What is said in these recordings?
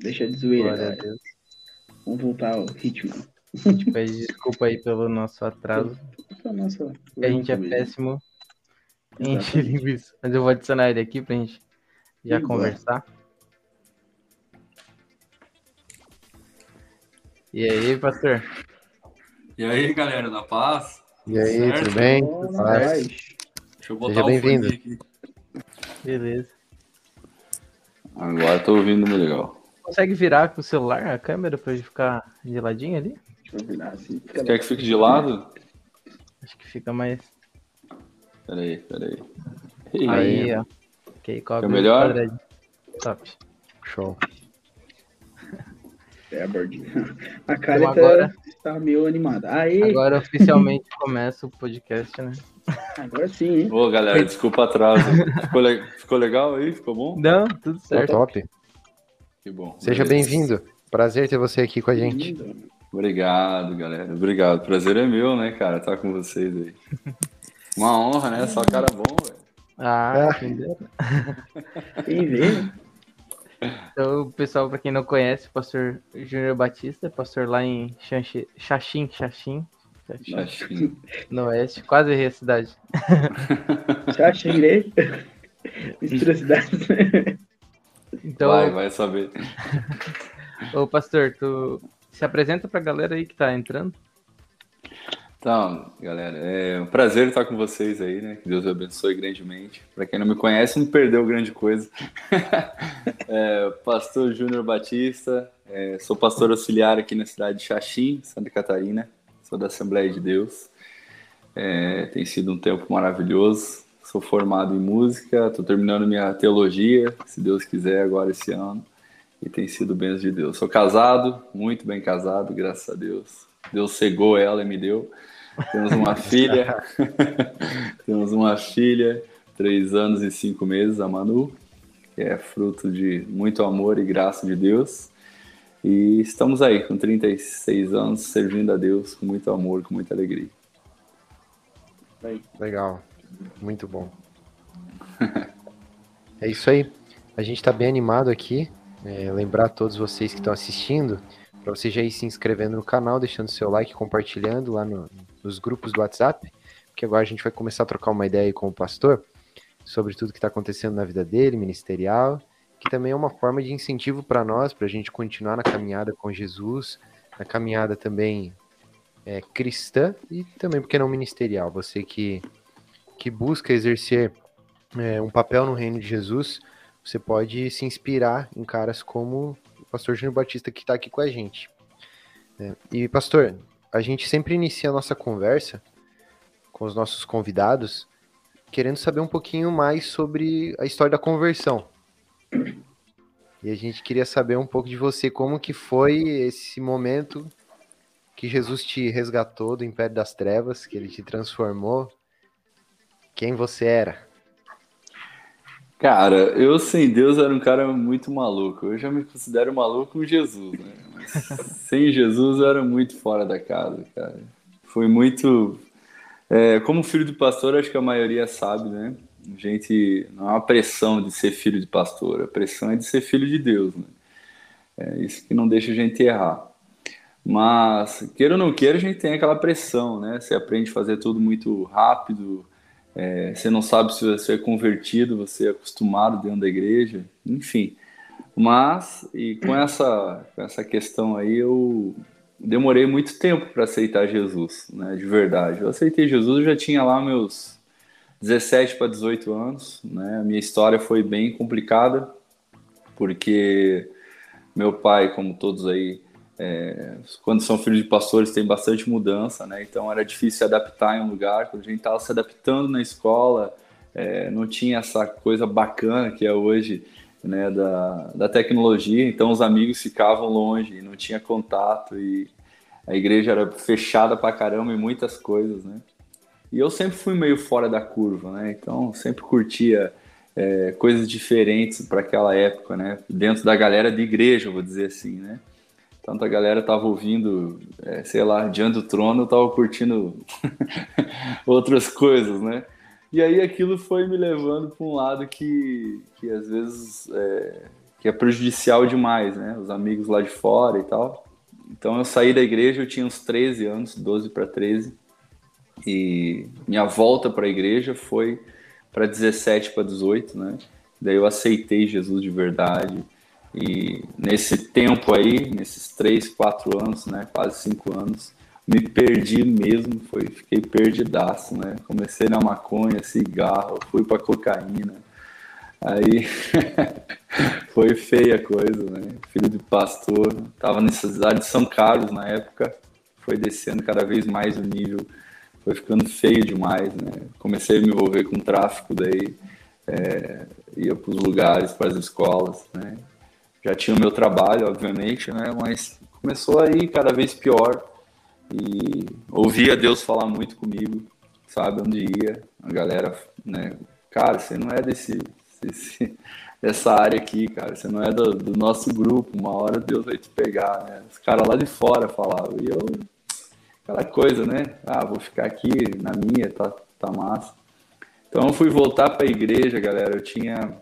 Deixa de zoeira, Glória a galera. Deus. Vamos voltar ao ritmo. A gente pede desculpa aí pelo nosso atraso. Nossa- A gente é péssimo em linguiça. Mas eu vou adicionar ele aqui pra gente já Igual. conversar. E aí, pastor? E aí, galera, na paz? E aí, Certo? tudo bem? Tudo paz? Deixa eu botar Seja o bem-vindo. Beleza. Agora tô ouvindo muito legal. Consegue virar com o celular a câmera pra ele ficar de ladinho ali? Deixa eu virar assim. Quer que fique de lado? Acho que fica mais. Peraí, peraí. Aí, ó. Ok, cobre Fica melhor? quadradinho. Top. Show. É a bordinha. A Kali Então agora- tá, tá meio animada. Aí, agora, Agora oficialmente começa o podcast, né? sim, hein? Ô, galera, desculpa o atraso. Ficou, le- ficou legal aí? Ficou bom? Não, tudo certo. top. Que bom. Seja bem-vindo. Prazer ter você aqui com a gente. Obrigado, galera. Obrigado. Prazer é meu, né, cara? Estar com vocês aí. Uma honra, né? Só cara bom, velho. Ah, Ah. entendeu? Quem vê? Então, pessoal, pra quem não conhece, pastor Júnior Batista, pastor lá em Xanxi- Xaxim, Xaxim, no oeste, quase errei a cidade. Já cheguei. Mistura cidades. Então, Vai, vai saber. ô pastor, tu se apresenta pra galera aí que tá entrando. Então, galera, é um prazer estar com vocês aí, né? Que Deus abençoe grandemente. Para quem não me conhece, não perdeu grande coisa. É, pastor Júnior Batista, é, sou pastor auxiliar aqui na cidade de Xaxim, Santa Catarina. Sou da Assembleia de Deus. É, tem sido um tempo maravilhoso. Sou formado em música, estou terminando minha teologia, se Deus quiser, agora esse ano. E tem sido bênção de Deus. Sou casado, muito bem casado, graças a Deus. Deus cegou ela e me deu. Temos uma filha. Temos uma filha, três anos e cinco meses, a Manu, que é fruto de muito amor e graça de Deus. E estamos aí, com 36 anos, servindo a Deus com muito amor, com muita alegria. Legal. Muito bom. É isso aí. A gente tá bem animado aqui. É, lembrar a todos vocês que estão assistindo, para você já ir se inscrevendo no canal, deixando seu like, compartilhando lá no- nos grupos do WhatsApp, porque agora a gente vai começar a trocar uma ideia com o pastor sobre tudo que está acontecendo na vida dele, ministerial, que também é uma forma de incentivo para nós, para a gente continuar na caminhada com Jesus, na caminhada também é, cristã e também, porque não ministerial. Você que, que busca exercer é, um papel no reino de Jesus, você pode se inspirar em caras como o pastor Júnior Batista que está aqui com a gente. né? E, pastor, a gente sempre inicia a nossa conversa com os nossos convidados querendo saber um pouquinho mais sobre a história da conversão. E a gente queria saber um pouco de você, como que foi esse momento que Jesus te resgatou do império das trevas, que ele te transformou, quem você era. Cara, eu sem Deus era um cara muito maluco. Eu já me considero maluco com Jesus, né? Mas sem Jesus eu era muito fora da casa, cara. Foi muito. é, como filho de pastor, acho que a maioria sabe, né? A gente não é uma pressão de ser filho de pastor, a pressão é de ser filho de Deus, né? É isso que não deixa a gente errar. Mas, queira ou não queira, a gente tem aquela pressão, né? Você aprende a fazer tudo muito rápido, é, você não sabe se você é convertido, você é acostumado dentro da igreja, enfim. Mas, e com essa, com essa questão aí, eu demorei muito tempo para aceitar Jesus, né, de verdade. Eu aceitei Jesus, eu já tinha lá meus 17 para 18 anos, né, a minha história foi bem complicada, porque meu pai, como todos aí, é, quando são filhos de pastores, tem bastante mudança, né? Então era difícil se adaptar em um lugar. Quando a gente estava se adaptando na escola, é, não tinha essa coisa bacana que é hoje, né? Da, da tecnologia. Então os amigos ficavam longe, não tinha contato e a igreja era fechada pra caramba em muitas coisas, né? E eu sempre fui meio fora da curva, né? Então sempre curtia é, coisas diferentes para aquela época, né? Dentro da galera de igreja, vou dizer assim, né? Tanta galera tava ouvindo, é, sei lá, diante do trono, tava curtindo outras coisas, né? E aí aquilo foi me levando para um lado que, que às vezes é, que é prejudicial demais, né? Os amigos lá de fora e tal. Então eu saí da igreja, eu tinha uns 13 anos, 12 para 13. E minha volta para a igreja foi para 17 para 18, né? Daí eu aceitei Jesus de verdade. E nesse tempo aí, nesses 3, 4 anos, né, quase 5 anos, me perdi mesmo, foi, fiquei perdidaço, né? Comecei na maconha, cigarro, fui para cocaína. Aí foi feia a coisa, né? Filho de pastor, tava nessa cidade de São Carlos na época, foi descendo cada vez mais o nível, foi ficando feio demais, né? Comecei a me envolver com tráfico daí, é, ia para os lugares, para as escolas, né? Já tinha o meu trabalho, obviamente, né? Mas começou aí cada vez pior e ouvia Deus falar muito comigo, sabe onde ia, a galera, né? Cara, você não é desse, desse dessa área aqui, cara, você não é do, do, nosso grupo, uma hora Deus vai te pegar, né? Os caras lá de fora falavam, e eu, aquela coisa, né? Ah, vou ficar aqui na minha, tá, tá massa. Então eu fui voltar para a igreja, galera, eu tinha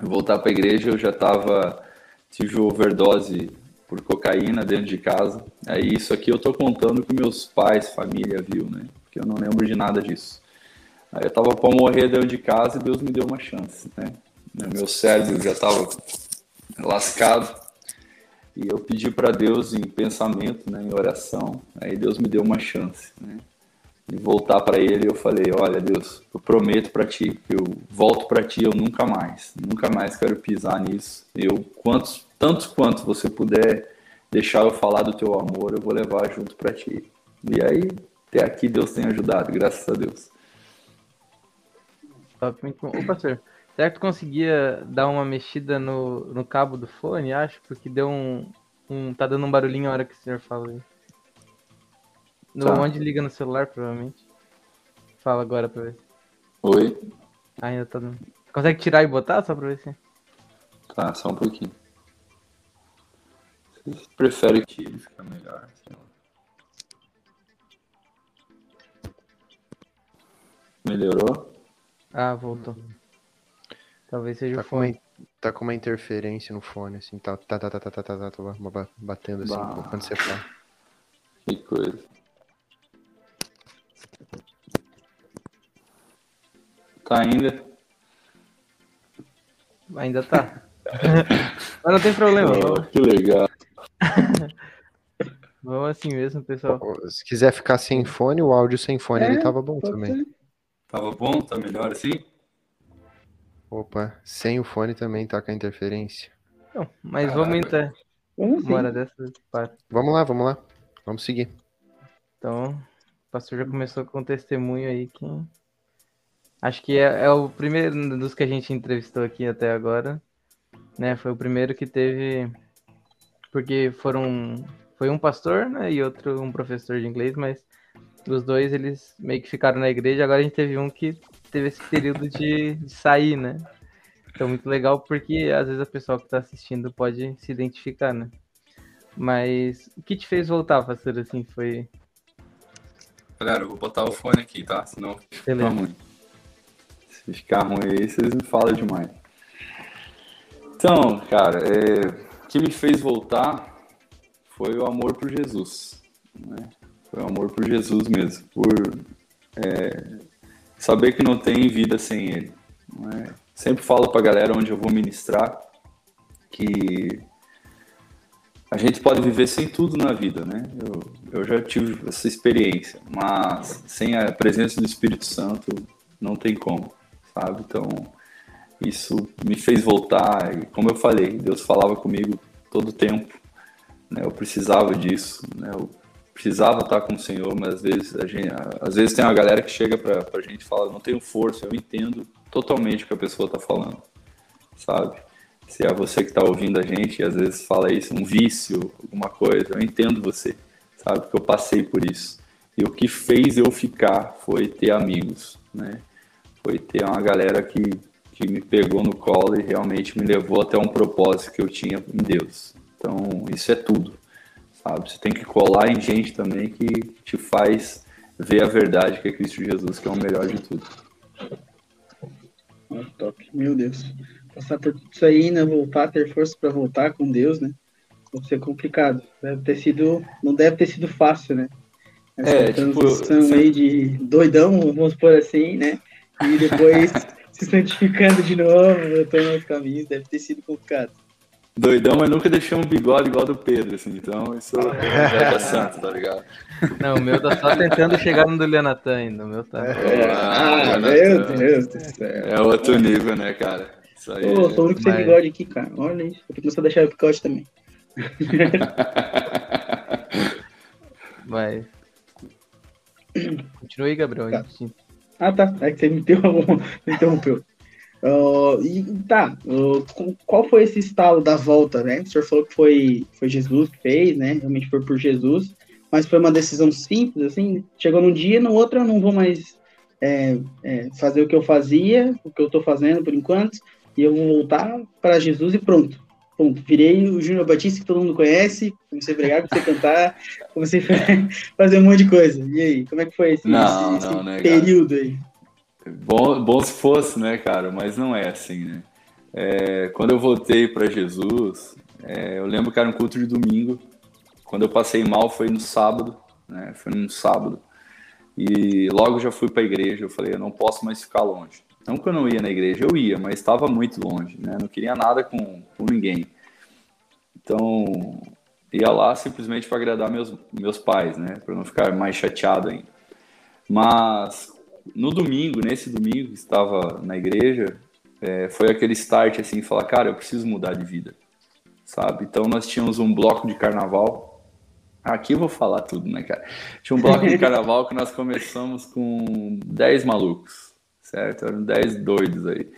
voltar para a igreja, eu já tava tive overdose por cocaína dentro de casa. Aí isso aqui eu tô contando que meus pais, família viu, né? Porque eu não lembro de nada disso. Aí eu tava para morrer dentro de casa e Deus me deu uma chance, né? Meu cérebro já tava lascado e eu pedi para Deus em pensamento, né, em oração. Aí Deus me deu uma chance, né? De voltar para Ele, eu falei: Olha, Deus, eu prometo para Ti eu volto para Ti, eu nunca mais, nunca mais quero pisar nisso. Eu quantos tanto quanto você puder deixar eu falar do teu amor, eu vou levar junto para ti. E aí, até aqui Deus tem ajudado, graças a Deus. Top, muito bom. Ô, pastor, será que tu conseguia dar uma mexida no, no cabo do fone, acho? Porque deu um, um. Tá dando um barulhinho na hora que o senhor fala aí. No, tá. Onde liga no celular, provavelmente. Fala agora pra ver. Oi? Ah, ainda tá dando. Consegue tirar e botar só pra ver se. Tá, só um pouquinho. Prefere que ele fica melhor. Melhorou? Ah, voltou. Talvez seja tá o fone. Com uma, tá com uma interferência no fone, assim, tá, tá, tá, tá, tá, tá, tá, tá batendo assim bah. quando você fala. Que coisa. Tá ainda? Ainda tá. Mas não tem problema. Oh, que legal. Vamos assim mesmo, pessoal. Se quiser ficar sem fone, o áudio sem fone é, ele tava bom também. Ser. Tava bom? Tá melhor assim? Opa, sem o fone também tá com a interferência. Não, mas Caramba. vamos entrar. Vamos uma hora dessa. Vamos lá, vamos lá. Vamos seguir. Então, o pastor já começou com um testemunho aí que. Acho que é, é o primeiro dos que a gente entrevistou aqui até agora. Né? Foi o primeiro que teve porque foram foi um pastor, né, e outro um professor de inglês, mas os dois eles meio que ficaram na igreja. Agora a gente teve um que teve esse período de, de sair, né? Então muito legal porque às vezes a pessoa que está assistindo pode se identificar, né? Mas o que te fez voltar, pastor, assim, foi... Galera, eu vou botar o fone aqui, tá? Senão fica ruim. Se ficar ruim aí, vocês me falam demais. Então, cara, é que me fez voltar foi o amor por Jesus. Né? Foi o amor por Jesus mesmo, por é, saber que não tem vida sem Ele. Né? Sempre falo para a galera onde eu vou ministrar que a gente pode viver sem tudo na vida, né? Eu, eu já tive essa experiência, mas sem a presença do Espírito Santo não tem como, sabe? Então, isso me fez voltar e como eu falei, Deus falava comigo todo o tempo, né? Eu precisava disso, né? Eu precisava estar com o Senhor, mas às vezes a gente, às vezes tem uma galera que chega para a gente e fala, não tenho força, eu entendo totalmente o que a pessoa está falando, sabe? Se é você que está ouvindo a gente e às vezes fala isso, um vício, alguma coisa, eu entendo você, sabe? Porque eu passei por isso. E o que fez eu ficar foi ter amigos, né? Foi ter uma galera que que me pegou no colo e realmente me levou até um propósito que eu tinha em Deus. Então, isso é tudo, sabe? Você tem que colar em gente também que te faz ver a verdade que é Cristo Jesus, que é o melhor de tudo. top, meu Deus. passar por tudo isso aí, ainda voltar, ter força para voltar com Deus, né? Deve ser complicado. Deve ter sido, não deve ter sido fácil, né? Essa É, tipo, transição você- aí de doidão, vamos por assim, né? E depois se santificando de novo, voltando aos caminhos, deve ter sido complicado. Doidão, mas nunca deixei um bigode igual do Pedro, assim. Então, isso já é santo, tá ligado? Não, o meu tá só tentando chegar no do Leonatan ainda. O meu tá. Ah, Ah, meu. Deus do céu. É outro nível, né, cara? Isso aí. Ô, sou o único sem Mas- bigode aqui, cara. Olha isso. Vou começar a deixar o picote também. Vai. Continua aí, Gabriel. Tá. Ah, tá. É que você me interrompeu. Ah, e tá, com- qual foi esse estalo da volta, né? O senhor falou que foi, foi Jesus que fez, né? Realmente foi por Jesus, mas foi uma decisão simples, assim. Chegou num dia, no outro eu não vou mais é, é, fazer o que eu fazia, o que eu tô fazendo por enquanto, e eu vou voltar para Jesus e pronto. Pronto, virei o Júnior Batista que todo mundo conhece, comecei a pregar, comecei a cantar, comecei a fazer um monte de coisa. E aí, como é que foi esse, Não, esse- não, esse né, cara? período aí? Bom, bom se fosse, né, cara? Mas não é assim, né? É, quando eu voltei para Jesus, é, eu lembro que era um culto de domingo. Quando eu passei mal foi no sábado, né? Foi no sábado. E logo já fui para a igreja. Eu falei, eu não posso mais ficar longe. Não que eu não ia na igreja, eu ia, mas estava muito longe, né? Não queria nada com, com ninguém. Então, ia lá simplesmente para agradar meus, meus pais, né? Para não ficar mais chateado ainda. Mas no domingo, nesse domingo que estava na igreja, é, foi aquele start assim, falar, cara, eu preciso mudar de vida, sabe? Então nós tínhamos um bloco de carnaval. Aqui eu vou falar tudo, né, cara? Tinha um bloco de carnaval que nós começamos com 10 malucos, certo? Eram 10 doidos aí.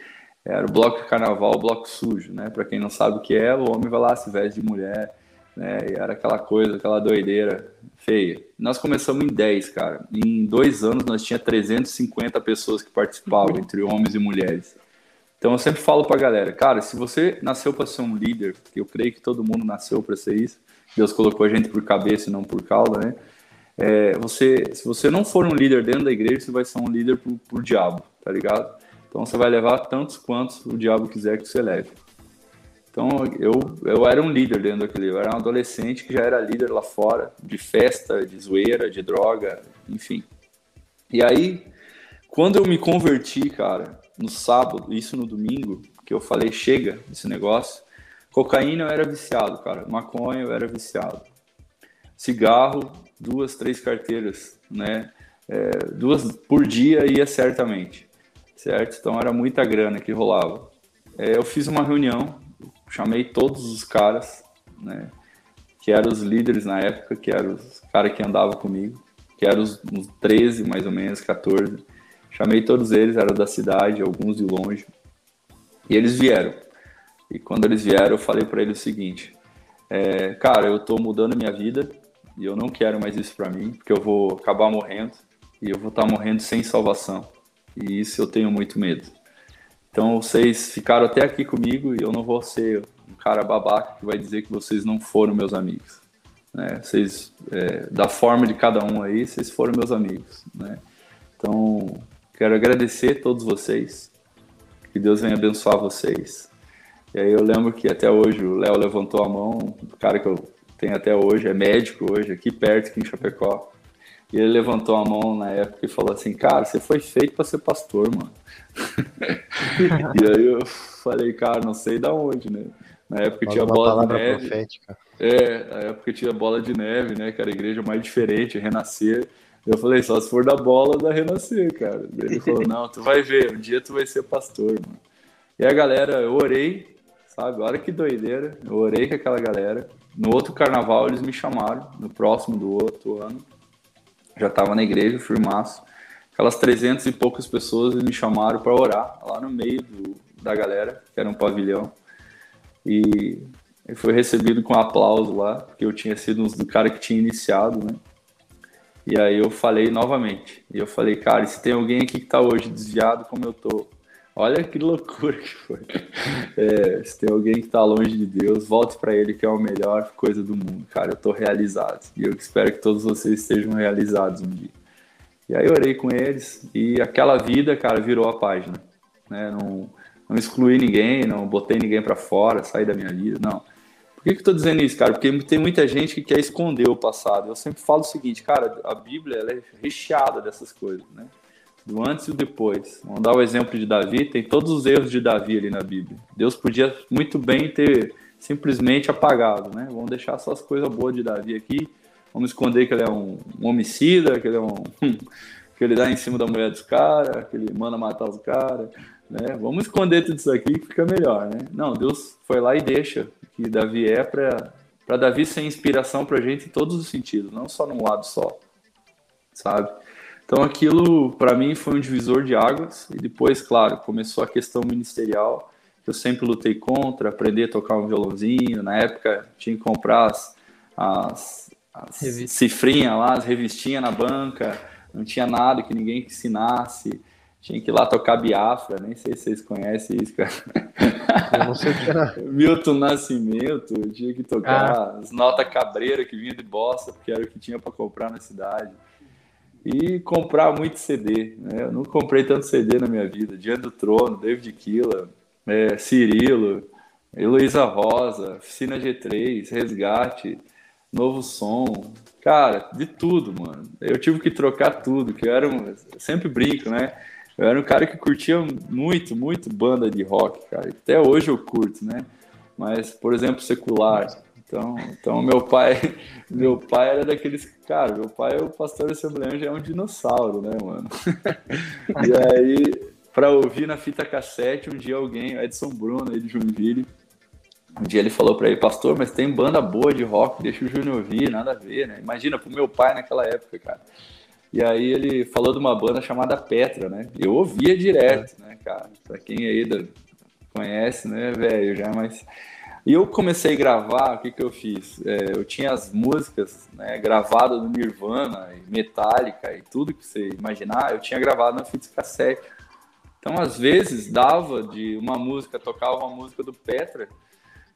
Era o bloco de carnaval, o bloco sujo, né? Para quem não sabe o que é, o homem vai lá, se veste de mulher, né? E era aquela coisa, aquela doideira feia. Nós começamos em 10, cara. Em dois anos nós tinha 350 pessoas que participavam, entre homens e mulheres. Então eu sempre falo pra galera, cara, se você nasceu para ser um líder, que eu creio que todo mundo nasceu para ser isso, Deus colocou a gente por cabeça e não por cauda, né? É, você, se você não for um líder dentro da igreja, você vai ser um líder por, por diabo, tá ligado? Então você vai levar tantos quantos o diabo quiser que você leve. Então eu, eu era um líder dentro daquele, eu era um adolescente que já era líder lá fora, de festa, de zoeira, de droga, enfim. E aí, quando eu me converti, cara, no sábado, isso no domingo, que eu falei, chega desse negócio, cocaína eu era viciado, cara, maconha eu era viciado. Cigarro, duas, três carteiras, né? É, duas por dia ia certamente, certo? Então era muita grana que rolava. É, eu fiz uma reunião, chamei todos os caras, né? Que eram os líderes na época, que eram os caras que andavam comigo, que eram os, uns 13, mais ou menos, 14. Chamei todos eles, eram da cidade, alguns de longe. E eles vieram. E quando eles vieram, eu falei para eles o seguinte: é, Cara, eu tô mudando minha vida e eu não quero mais isso para mim, porque eu vou acabar morrendo e eu vou estar morrendo sem salvação. E isso eu tenho muito medo. Então vocês ficaram até aqui comigo e eu não vou ser um cara babaca que vai dizer que vocês não foram meus amigos. Né? Vocês, é, da forma de cada um aí, vocês foram meus amigos. Né? Então, quero agradecer a todos vocês. Que Deus venha abençoar vocês. E aí eu lembro que até hoje o Léo levantou a mão, o cara que eu tenho até hoje, é médico hoje, aqui perto, aqui em Chapecó. E ele levantou a mão na época e falou assim, cara, você foi feito para ser pastor, mano. e aí eu falei, cara, não sei da onde, né? Na época Fala tinha bola de neve. profética. É, na época tinha bola de neve, né? Que era a igreja mais diferente, Renascer. Eu falei, só se for da bola da Renascer, cara. Ele falou, não, tu vai ver, um dia tu vai ser pastor, mano. E a galera, eu orei, sabe? Olha que doideira. Eu orei com aquela galera. No outro carnaval eles me chamaram, no próximo do outro ano. Já tava na igreja, firmaço. Aquelas 300 e poucas pessoas me chamaram para orar lá no meio do, da galera, que era um pavilhão. E ele foi recebido com aplauso lá, porque eu tinha sido um cara que tinha iniciado, né? E aí eu falei novamente. E eu falei, cara, se tem alguém aqui que tá hoje desviado como eu tô, olha que loucura que foi. É, se tem alguém que tá longe de Deus, volte para ele que é a melhor coisa do mundo, cara. Eu tô realizado. E eu espero que todos vocês estejam realizados um dia. E aí eu orei com eles e aquela vida, cara, virou a página. Né? Não, não excluí ninguém, não botei ninguém para fora, saí da minha vida, não. Por que, que eu tô dizendo isso, cara? Porque tem muita gente que quer esconder o passado. Eu sempre falo o seguinte, cara, a Bíblia é recheada dessas coisas, né? Do antes e o depois. Vamos dar o exemplo de Davi, tem todos os erros de Davi ali na Bíblia. Deus podia muito bem ter simplesmente apagado, né? Vamos deixar só as coisas boas de Davi aqui. Vamos esconder que ele é um, um homicida, que ele é um. que ele dá em cima da mulher dos caras, que ele manda matar os caras, né? Vamos esconder tudo isso aqui que fica melhor, né? Não, Deus foi lá e deixa que Davi é para Davi ser inspiração para gente em todos os sentidos, não só num lado só, sabe? Então aquilo para mim foi um divisor de águas e depois, claro, começou a questão ministerial que eu sempre lutei contra, aprender a tocar um violãozinho. Na época tinha que comprar as, as, as cifrinhas lá, as revistinhas na banca, não tinha nada que ninguém ensinasse. Tinha que ir lá tocar Biafra, nem sei se vocês conhecem isso, cara. Eu não sei o que era. Milton Nascimento, tinha que tocar ah. as notas cabreira que vinha de bossa, porque era o que tinha para comprar na cidade. E comprar muito CD, né? Eu não comprei tanto CD na minha vida. Diante do Trono, David Killa, é, Cirilo, Heloísa Rosa, Oficina G3, Resgate, Novo Som. Cara, de tudo, mano. Eu tive que trocar tudo, que eu era um... Sempre brinco, né? Eu era um cara que curtia muito, muito banda de rock, cara. Até hoje eu curto, né? Mas, por exemplo, secular. Então, então meu pai, meu pai era daqueles, cara, meu pai é o pastor assembleano já é um dinossauro, né, mano? e aí, para ouvir na fita cassete, um dia alguém, Edson Bruno aí de Joinville, um dia ele falou para ele, pastor, mas tem banda boa de rock, deixa o Júnior ouvir, nada a ver, né? Imagina pro meu pai naquela época, cara. E aí ele falou de uma banda chamada Petra, né? Eu ouvia direto, né, cara? Pra quem aí conhece, né, velho, já, mas... E eu comecei a gravar, o que que eu fiz? É, eu tinha as músicas né, gravadas do Nirvana, Metallica e tudo que você imaginar, eu tinha gravado na fita cassete. Então, às vezes, dava de uma música, tocava uma música do Petra,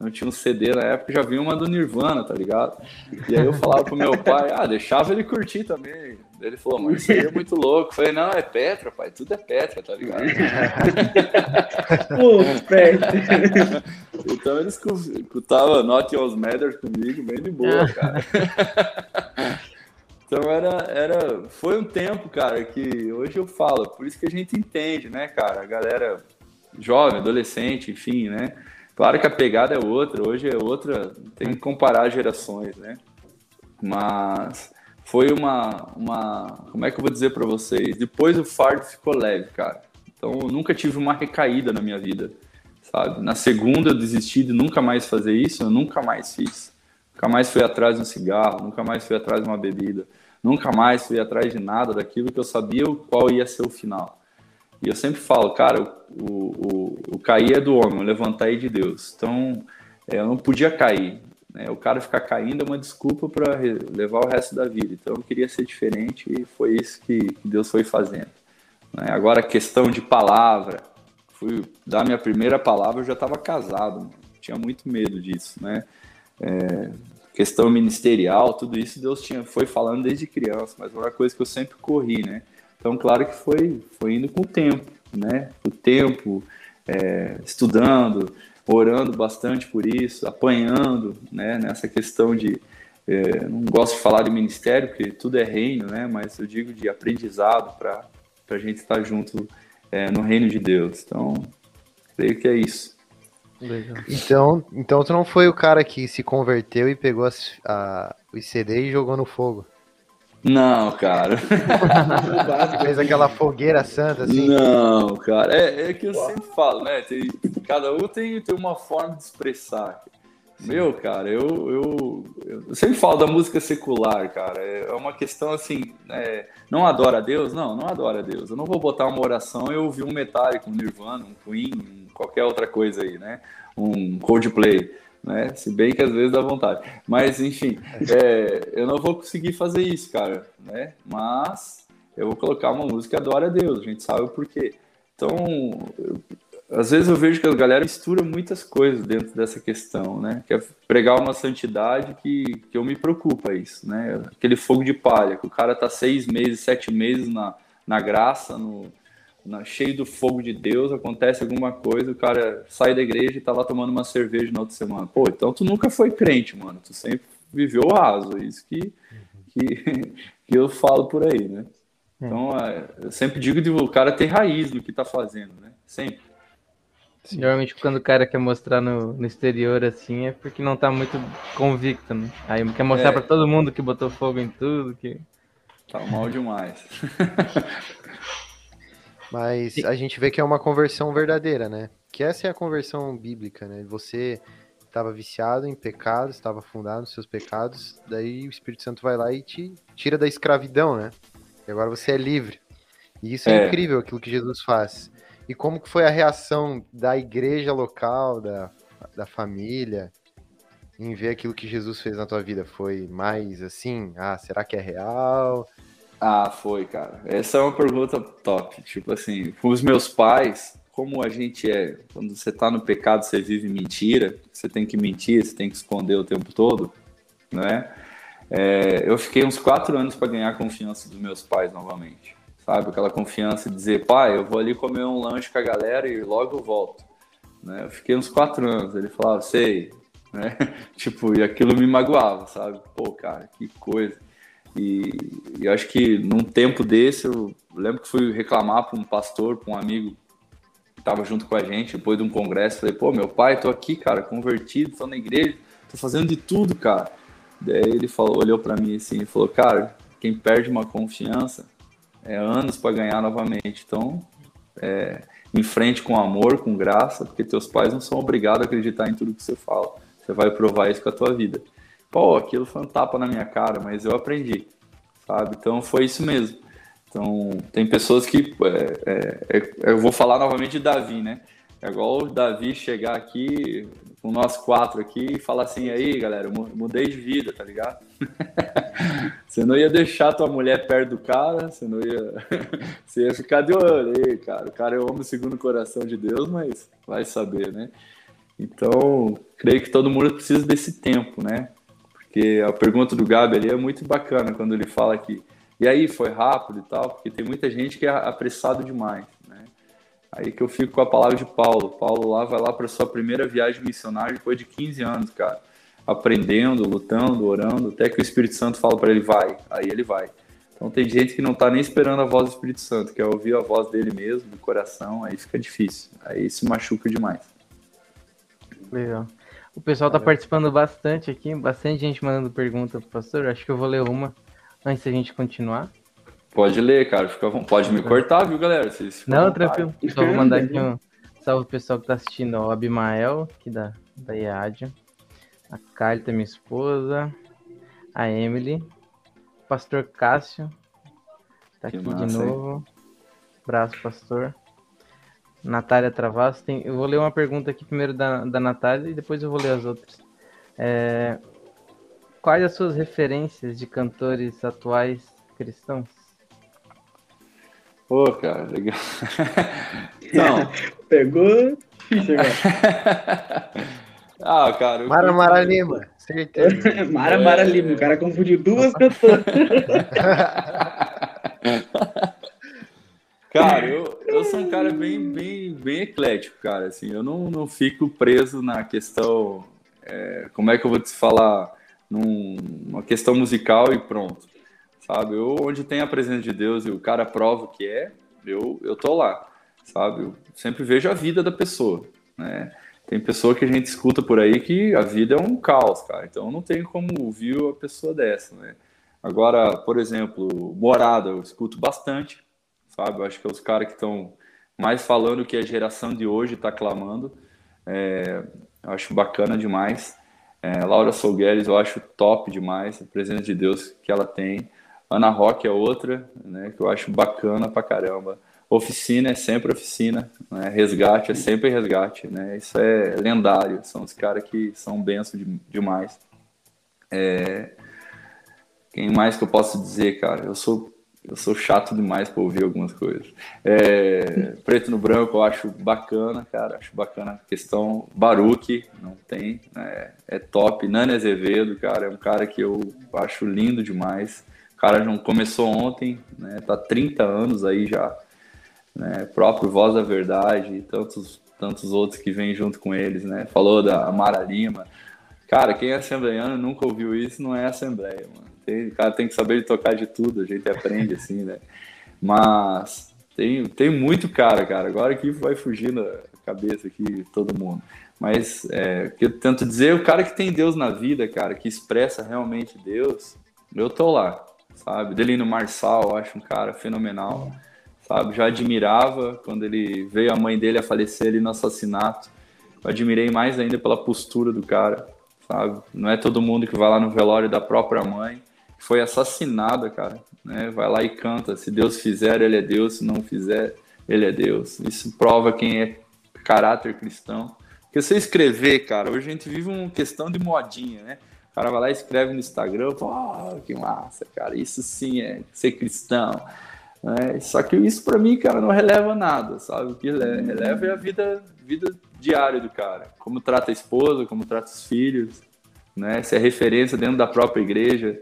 não tinha um CD na época, já vinha uma do Nirvana, tá ligado? E aí eu falava pro meu pai, ah, deixava ele curtir também. Ele falou, mas isso aí é muito louco. Eu falei, não, é Petra, pai, tudo é Petra, tá ligado? Pô, Petra. então eles escutavam Not Yours Matter comigo, bem de boa, cara. Então era, era, foi um tempo, cara, que hoje eu falo, por isso que a gente entende, né, cara? A galera jovem, adolescente, enfim, né? Claro que a pegada é outra, hoje é outra, tem que comparar gerações, né? Mas foi uma, uma como é que eu vou dizer para vocês? Depois o fardo ficou leve, cara. Então eu nunca tive uma recaída na minha vida, sabe? Na segunda eu desisti de nunca mais fazer isso, eu nunca mais fiz. Nunca mais fui atrás de um cigarro, nunca mais fui atrás de uma bebida, nunca mais fui atrás de nada daquilo que eu sabia qual ia ser o final. E eu sempre falo, cara, o, o, o cair é do homem, o levantar é de Deus. Então, é, eu não podia cair. Né? O cara ficar caindo é uma desculpa para levar o resto da vida. Então, eu queria ser diferente e foi isso que, Deus foi fazendo. Né? Agora, questão de palavra. Fui dar minha primeira palavra, eu já estava casado. Tinha muito medo disso, né? É, questão ministerial, tudo isso Deus tinha, foi falando desde criança, mas uma coisa que eu sempre corri, né? Então, claro que foi, foi indo com o tempo, né? O tempo, é, estudando, orando bastante por isso, apanhando, né? Nessa questão de, é, não gosto de falar de ministério, porque tudo é reino, né? Mas eu digo de aprendizado para a gente estar junto é, no reino de Deus. Então, creio que é isso. Legal. Então, então tu não foi o cara que se converteu e pegou as, a, o CD e jogou no fogo? Não, cara. Fez aquela fogueira santa assim? Não, cara. É, é que eu sempre falo, né? Tem, cada um tem, tem uma forma de expressar. Meu, cara, eu, eu, eu, sempre falo da música secular, cara. É uma questão assim, é, não adora a Deus? Não, não adora a Deus. Eu não vou botar uma oração e ouvir um Metallica, um Nirvana, um Queen, um qualquer outra coisa aí, né? Um Coldplay né? Se bem que às vezes dá vontade. Mas, enfim, é, eu não vou conseguir fazer isso, cara, né? Mas eu vou colocar uma música adora a Deus, a gente sabe o porquê. Então, eu, às vezes eu vejo que a galera mistura muitas coisas dentro dessa questão, né? Que é pregar uma santidade que, que eu me preocupa isso, né? Aquele fogo de palha, que o cara tá seis meses, sete meses na, na graça, no, cheio do fogo de Deus, acontece alguma coisa, o cara sai da igreja e tá lá tomando uma cerveja na outra semana. Pô, então tu nunca foi crente, mano. Tu sempre viveu raso. É isso que, que, que eu falo por aí, né? Então, é, eu sempre digo de o cara ter raiz no que tá fazendo, né? Sempre. Sim. Normalmente quando o cara quer mostrar no, no, exterior assim é porque não tá muito convicto, né? Aí quer mostrar é. para todo mundo que botou fogo em tudo, que tá mal demais. Mas a gente vê que é uma conversão verdadeira, né? Que essa é a conversão bíblica, né? Você estava viciado em pecados, estava afundado nos seus pecados, daí o Espírito Santo vai lá e te tira da escravidão, né? E agora você é livre. E isso é, é incrível aquilo que Jesus faz. E como que foi a reação da igreja local, da, da família, em ver aquilo que Jesus fez na tua vida? Foi mais assim, ah, será que é real? Ah, foi, cara. Essa é uma pergunta top. Tipo assim, com os meus pais, como a gente é, quando você tá no pecado, você vive mentira, você tem que mentir, você tem que esconder o tempo todo, né? É, eu fiquei uns quatro anos para ganhar a confiança dos meus pais novamente sabe? Aquela confiança de dizer, pai, eu vou ali comer um lanche com a galera e logo eu volto. Né? Eu fiquei uns quatro anos, ele falava, sei, né? tipo, e aquilo me magoava, sabe? Pô, cara, que coisa. E, e acho que num tempo desse, eu lembro que fui reclamar para um pastor, para um amigo que estava junto com a gente, depois de um congresso, falei, pô, meu pai, tô aqui, cara, convertido, tô na igreja, tô fazendo de tudo, cara. Daí ele falou, olhou para mim assim e falou, cara, quem perde uma confiança é, anos para ganhar novamente. Então, é, em frente com amor, com graça, porque teus pais não são obrigados a acreditar em tudo que você fala. Você vai provar isso com a tua vida. Pô, aquilo foi um tapa na minha cara, mas eu aprendi, sabe? Então foi isso mesmo. Então, tem pessoas que. É, é, é eu vou falar novamente de Davi, né? É igual o Davi chegar aqui, com nós quatro aqui, e falar assim: aí, galera, mudei de vida, tá ligado? você não ia deixar tua mulher perto do cara, você não ia. você ia ficar de olho aí, cara. O cara é homem segundo o coração de Deus, mas vai saber, né? Então, creio que todo mundo precisa desse tempo, né? Porque a pergunta do Gabi ali é muito bacana quando ele fala que. E aí, foi rápido e tal, porque tem muita gente que é apressado demais. Aí que eu fico com a palavra de Paulo. Paulo lá vai lá para sua primeira viagem missionária depois de 15 anos, cara. Aprendendo, lutando, orando, até que o Espírito Santo fala para ele, vai. Aí ele vai. Então tem gente que não tá nem esperando a voz do Espírito Santo, quer ouvir a voz dele mesmo, do coração, aí fica difícil. Aí se machuca demais. Legal. O pessoal tá participando bastante aqui, bastante gente mandando pergunta pro pastor. Acho que eu vou ler uma antes da gente continuar. Pode ler, cara. Fica, pode me cortar, viu, galera? Vocês Não, tranquilo. Só vou mandar aqui um salve pro pessoal que tá assistindo. O Abimael, aqui da, da IAD. A Carlita, minha esposa. A Emily. O pastor Cássio. Tá que aqui massa, de novo. Hein? Braço, pastor. Natália Travasso. Tem... Eu vou ler uma pergunta aqui primeiro da, da Natália e depois eu vou ler as outras. É... Quais as suas referências de cantores atuais cristãos? Pô, cara, legal. Não. Pegou. ah, cara. Mara Mara Lima. Certeza. Mara Mara é. Lima. O cara confundiu duas cantoras. Cara, eu, eu sou um cara bem, bem, bem eclético, cara. Assim, eu não, não fico preso na questão. É, como é que eu vou te falar? Numa questão musical e pronto sabe? Eu, onde tem a presença de Deus e o cara prova o que é, eu, eu tô lá, sabe? Eu sempre vejo a vida da pessoa, né? Tem pessoa que a gente escuta por aí que a vida é um caos, cara. Então não tem como ouvir a pessoa dessa, né? Agora, por exemplo, Morada, eu escuto bastante, sabe? Eu acho que é os caras que estão mais falando que a geração de hoje está clamando. É, eu acho bacana demais. É, Laura Solgueres, eu acho top demais a presença de Deus que ela tem. Ana Rock é outra, né, que eu acho bacana pra caramba. Oficina é sempre oficina, né? resgate é sempre resgate, né? Isso é lendário, são os caras que são benção de, demais. É... Quem mais que eu posso dizer, cara? Eu sou eu sou chato demais para ouvir algumas coisas. É... Preto no branco eu acho bacana, cara, acho bacana a questão. Baruque não tem, né? é top. Nani Azevedo, cara, é um cara que eu acho lindo demais cara não começou ontem, né? Tá 30 anos aí já né? próprio Voz da Verdade e tantos, tantos outros que vêm junto com eles, né? Falou da Mara Lima. Cara, quem é assembleiano nunca ouviu isso, não é assembleia, mano. Tem, o cara tem que saber tocar de tudo, a gente aprende assim, né? Mas tem, tem muito cara, cara. Agora que vai fugindo a cabeça aqui todo mundo. Mas é, que eu tento dizer, o cara que tem Deus na vida, cara, que expressa realmente Deus, eu tô lá, sabe? Delino Marçal, eu acho um cara fenomenal, sabe? Já admirava quando ele veio a mãe dele a falecer ali no assassinato. Eu admirei mais ainda pela postura do cara, sabe? Não é todo mundo que vai lá no velório da própria mãe, foi assassinada, cara, né? Vai lá e canta, se Deus fizer, ele é Deus, se não fizer, ele é Deus. Isso prova quem é caráter cristão. Porque você escrever, cara, hoje a gente vive uma questão de modinha, né? O cara vai lá e escreve no Instagram, oh, que massa, cara, isso sim é ser cristão. É, só que isso para mim, cara, não releva nada, sabe? O que releva é a vida, vida diária do cara. Como trata a esposa, como trata os filhos, né? Se é referência dentro da própria igreja,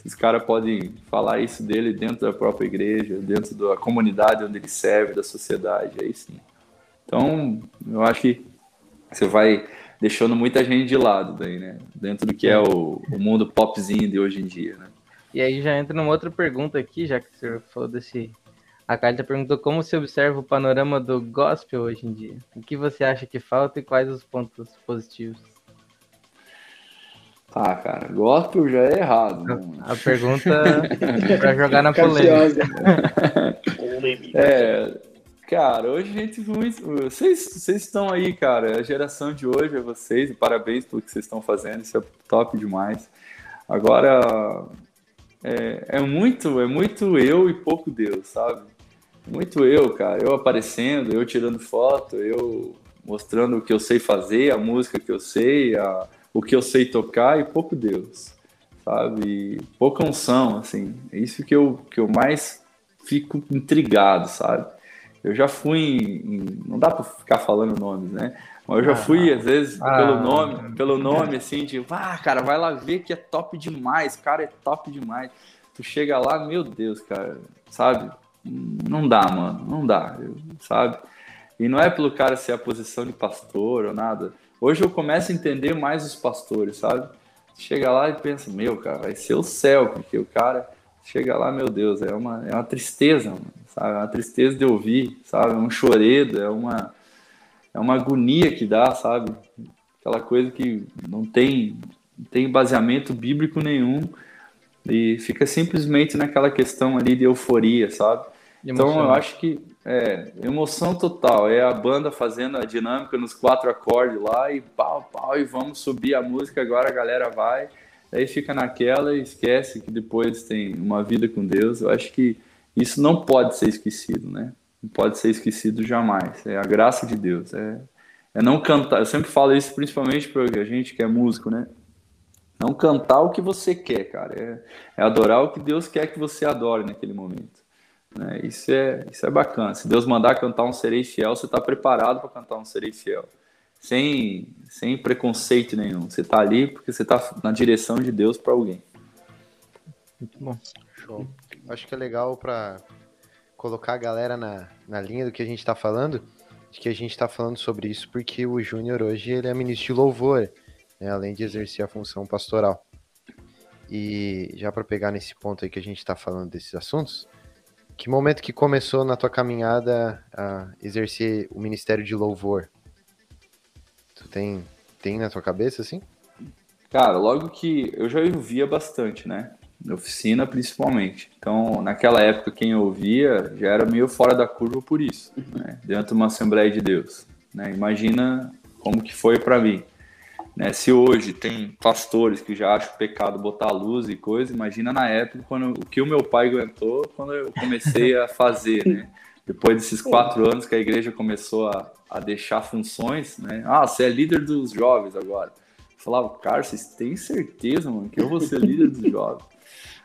se os caras podem falar isso dele dentro da própria igreja, dentro da comunidade onde ele serve, da sociedade, aí sim. Então, eu acho que você vai deixando muita gente de lado daí, né? Dentro do que é o, o mundo popzinho de hoje em dia, né? E aí já entra numa outra pergunta aqui, já que o senhor falou desse. A Carta perguntou como se observa o panorama do gospel hoje em dia. O que você acha que falta e quais os pontos positivos? Ah, cara, gospel já é errado. Né? A pergunta é para jogar na polêmica. é, cara, hoje a gente muito. Vocês, vocês estão aí, cara. A geração de hoje é vocês, e parabéns pelo que vocês estão fazendo, isso é top demais. Agora, é, é, muito, é muito eu e pouco Deus, sabe? Muito eu, cara. Eu aparecendo, eu tirando foto, eu mostrando o que eu sei fazer, a música que eu sei, a, o que eu sei tocar e pouco Deus, sabe? E pouca unção, assim. É isso que eu, que eu mais fico intrigado, sabe? Eu já fui em, em não dá para ficar falando nomes, né? Mas eu já fui, às vezes, ah, pelo nome, pelo nome, assim, de, ah, cara, vai lá ver que é top demais, cara, é top demais. Tu chega lá, meu Deus, cara, sabe? Não dá, mano, não dá, sabe? E não é pelo cara ser a posição de pastor ou nada. Hoje eu começo a entender mais os pastores, sabe? Chega lá e pensa, meu, cara, vai ser o céu, porque o cara chega lá, meu Deus, é uma, é uma tristeza, mano, sabe? É uma tristeza de ouvir, sabe? É um choredo, é uma é uma agonia que dá, sabe? Aquela coisa que não tem, não tem baseamento bíblico nenhum e fica simplesmente naquela questão ali de euforia, sabe? Então eu acho que é emoção total, é a banda fazendo a dinâmica nos quatro acordes lá e pau, pau, e vamos subir a música, agora a galera vai, aí fica naquela e esquece que depois tem uma vida com Deus. Eu acho que isso não pode ser esquecido, né? não pode ser esquecido jamais. É a graça de Deus. É, é não cantar. Eu sempre falo isso principalmente para a gente que é músico, né? Não cantar o que você quer, cara. É, é adorar o que Deus quer que você adore naquele momento. Né? Isso, é, isso é bacana. Se Deus mandar cantar um serei fiel, você está preparado para cantar um serei fiel. Sem, sem preconceito nenhum. Você está ali porque você está na direção de Deus para alguém. Muito bom. Show. Acho que é legal para colocar a galera na, na linha do que a gente está falando, de que a gente está falando sobre isso porque o Júnior hoje ele é ministro de louvor, né, além de exercer a função pastoral. E já para pegar nesse ponto aí que a gente está falando desses assuntos, que momento que começou na tua caminhada a exercer o ministério de louvor? Tu tem, tem na tua cabeça, assim? Cara, logo que eu já ouvia bastante, né? oficina principalmente. Então, naquela época, quem ouvia já era meio fora da curva por isso, né? dentro de uma Assembleia de Deus. Né? Imagina como que foi para mim. Né? Se hoje tem pastores que já acham pecado botar luz e coisa, imagina na época quando, o que o meu pai aguentou quando eu comecei a fazer, né? Depois desses quatro anos que a igreja começou a, a deixar funções, né? Ah, você é líder dos jovens agora. Eu falava, cara, vocês têm certeza, mano, que eu vou ser líder dos jovens?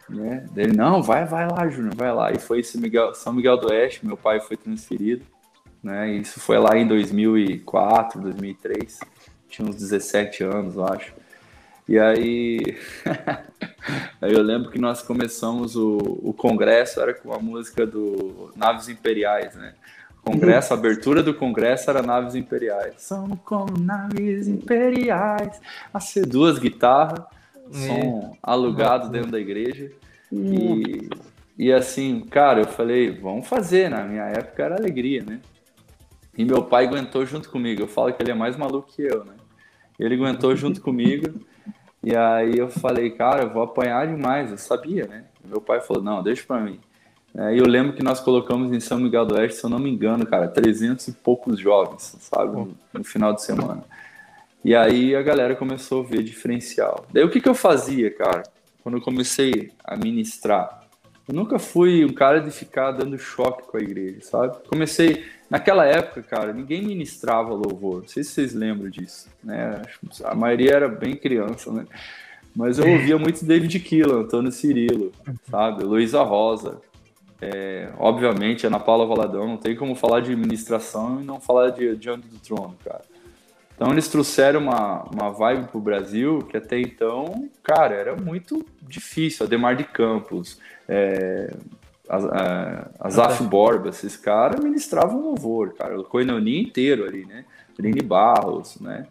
Né? Ele, não, vai, vai lá, Júnior, vai lá. E foi esse Miguel, São Miguel do Oeste, meu pai foi transferido. Né? Isso foi lá em 2004, 2003. Tinha uns 17 anos, eu acho. E aí, aí eu lembro que nós começamos o, o congresso, era com a música do Naves Imperiais, né? Congresso, a abertura do congresso era naves imperiais. São como naves imperiais. A ser duas guitarras, som alugado dentro da igreja. E, e assim, cara, eu falei, vamos fazer. Na minha época era alegria, né? E meu pai aguentou junto comigo. Eu falo que ele é mais maluco que eu, né? Ele aguentou junto comigo. E aí eu falei, cara, eu vou apanhar demais. Eu sabia, né? Meu pai falou, não, deixa pra mim. É, e eu lembro que nós colocamos em São Miguel do Oeste, se eu não me engano, cara, 300 e poucos jovens, sabe, no, no final de semana. E aí a galera começou a ver diferencial. Daí o que, que eu fazia, cara, quando eu comecei a ministrar? Eu nunca fui um cara de ficar dando choque com a igreja, sabe? Comecei, naquela época, cara, ninguém ministrava louvor. Não sei se vocês lembram disso, né? A maioria era bem criança, né? Mas eu ouvia muito David Keelan, Antônio Cirilo, sabe? Luísa Rosa, é, obviamente, Ana Paula Valadão, não tem como falar de administração e não falar de Diante do Trono, cara. Então eles trouxeram uma, uma vibe pro Brasil que até então, cara, era muito difícil. Ademar de Campos, é, Azaf Borba, esses caras ministravam louvor, cara. O Coinonia inteiro ali, né? Lini Barros, né?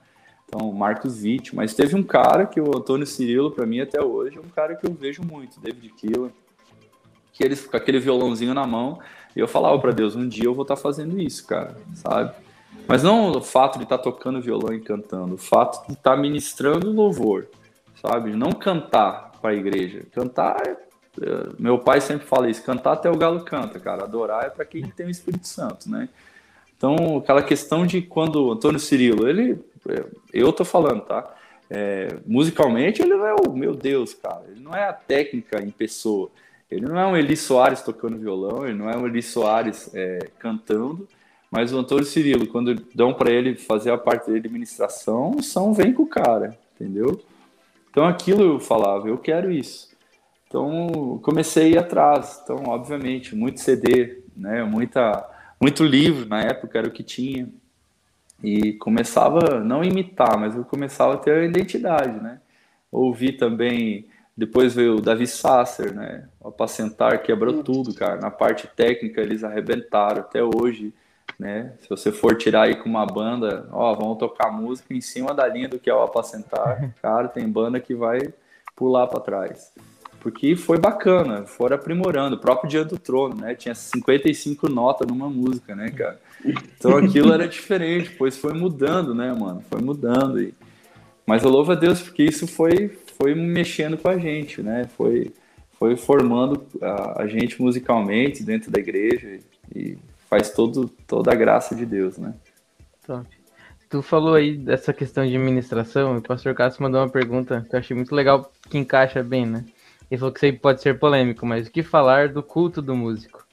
Então, Marcos Witt. Mas teve um cara que o Antônio Cirilo, para mim até hoje, é um cara que eu vejo muito, David Keelan que eles com aquele violãozinho na mão, e eu falava para Deus, um dia eu vou estar tá fazendo isso, cara, sabe? Mas não o fato de estar tá tocando violão e cantando, o fato de estar tá ministrando louvor, sabe? Não cantar para a igreja. Cantar é, meu pai sempre fala isso, cantar até o galo canta, cara. Adorar é para quem tem o Espírito Santo, né? Então, aquela questão de quando Antônio Cirilo, ele, é, eu tô falando, tá? É, musicalmente, ele não é o meu Deus, cara. Ele não é a técnica em pessoa. Ele não é um Eli Soares tocando violão, ele não é um Eli Soares é, cantando, mas o Antônio Cirilo, quando dão para ele fazer a parte de administração, o som vem com o cara, entendeu? Então aquilo eu falava, eu quero isso. Então comecei a ir atrás. Então, obviamente, muito CD, né, muita, muito livro na época era o que tinha. E começava não imitar, mas eu começava a ter a identidade, né? Ouvi também depois veio o Davi Sasser, né? O Apacentar quebrou tudo, cara. Na parte técnica eles arrebentaram até hoje, né? Se você for tirar aí com uma banda, ó, vamos tocar música em cima da linha do que é o Apacentar. Cara, tem banda que vai pular para trás. Porque foi bacana, foram aprimorando. O próprio Dia do Trono, né? Tinha 55 notas numa música, né, cara? Então aquilo era diferente, pois foi mudando, né, mano? Foi mudando. E... Mas eu louvo a Deus porque isso foi, foi mexendo com a gente, né? Foi, foi formando a, a gente musicalmente dentro da igreja e faz todo, toda a graça de Deus, né? Top. Tu falou aí dessa questão de administração, o pastor Cássio mandou uma pergunta que eu achei muito legal, que encaixa bem, né? Ele falou que isso aí pode ser polêmico, mas o que falar do culto do músico?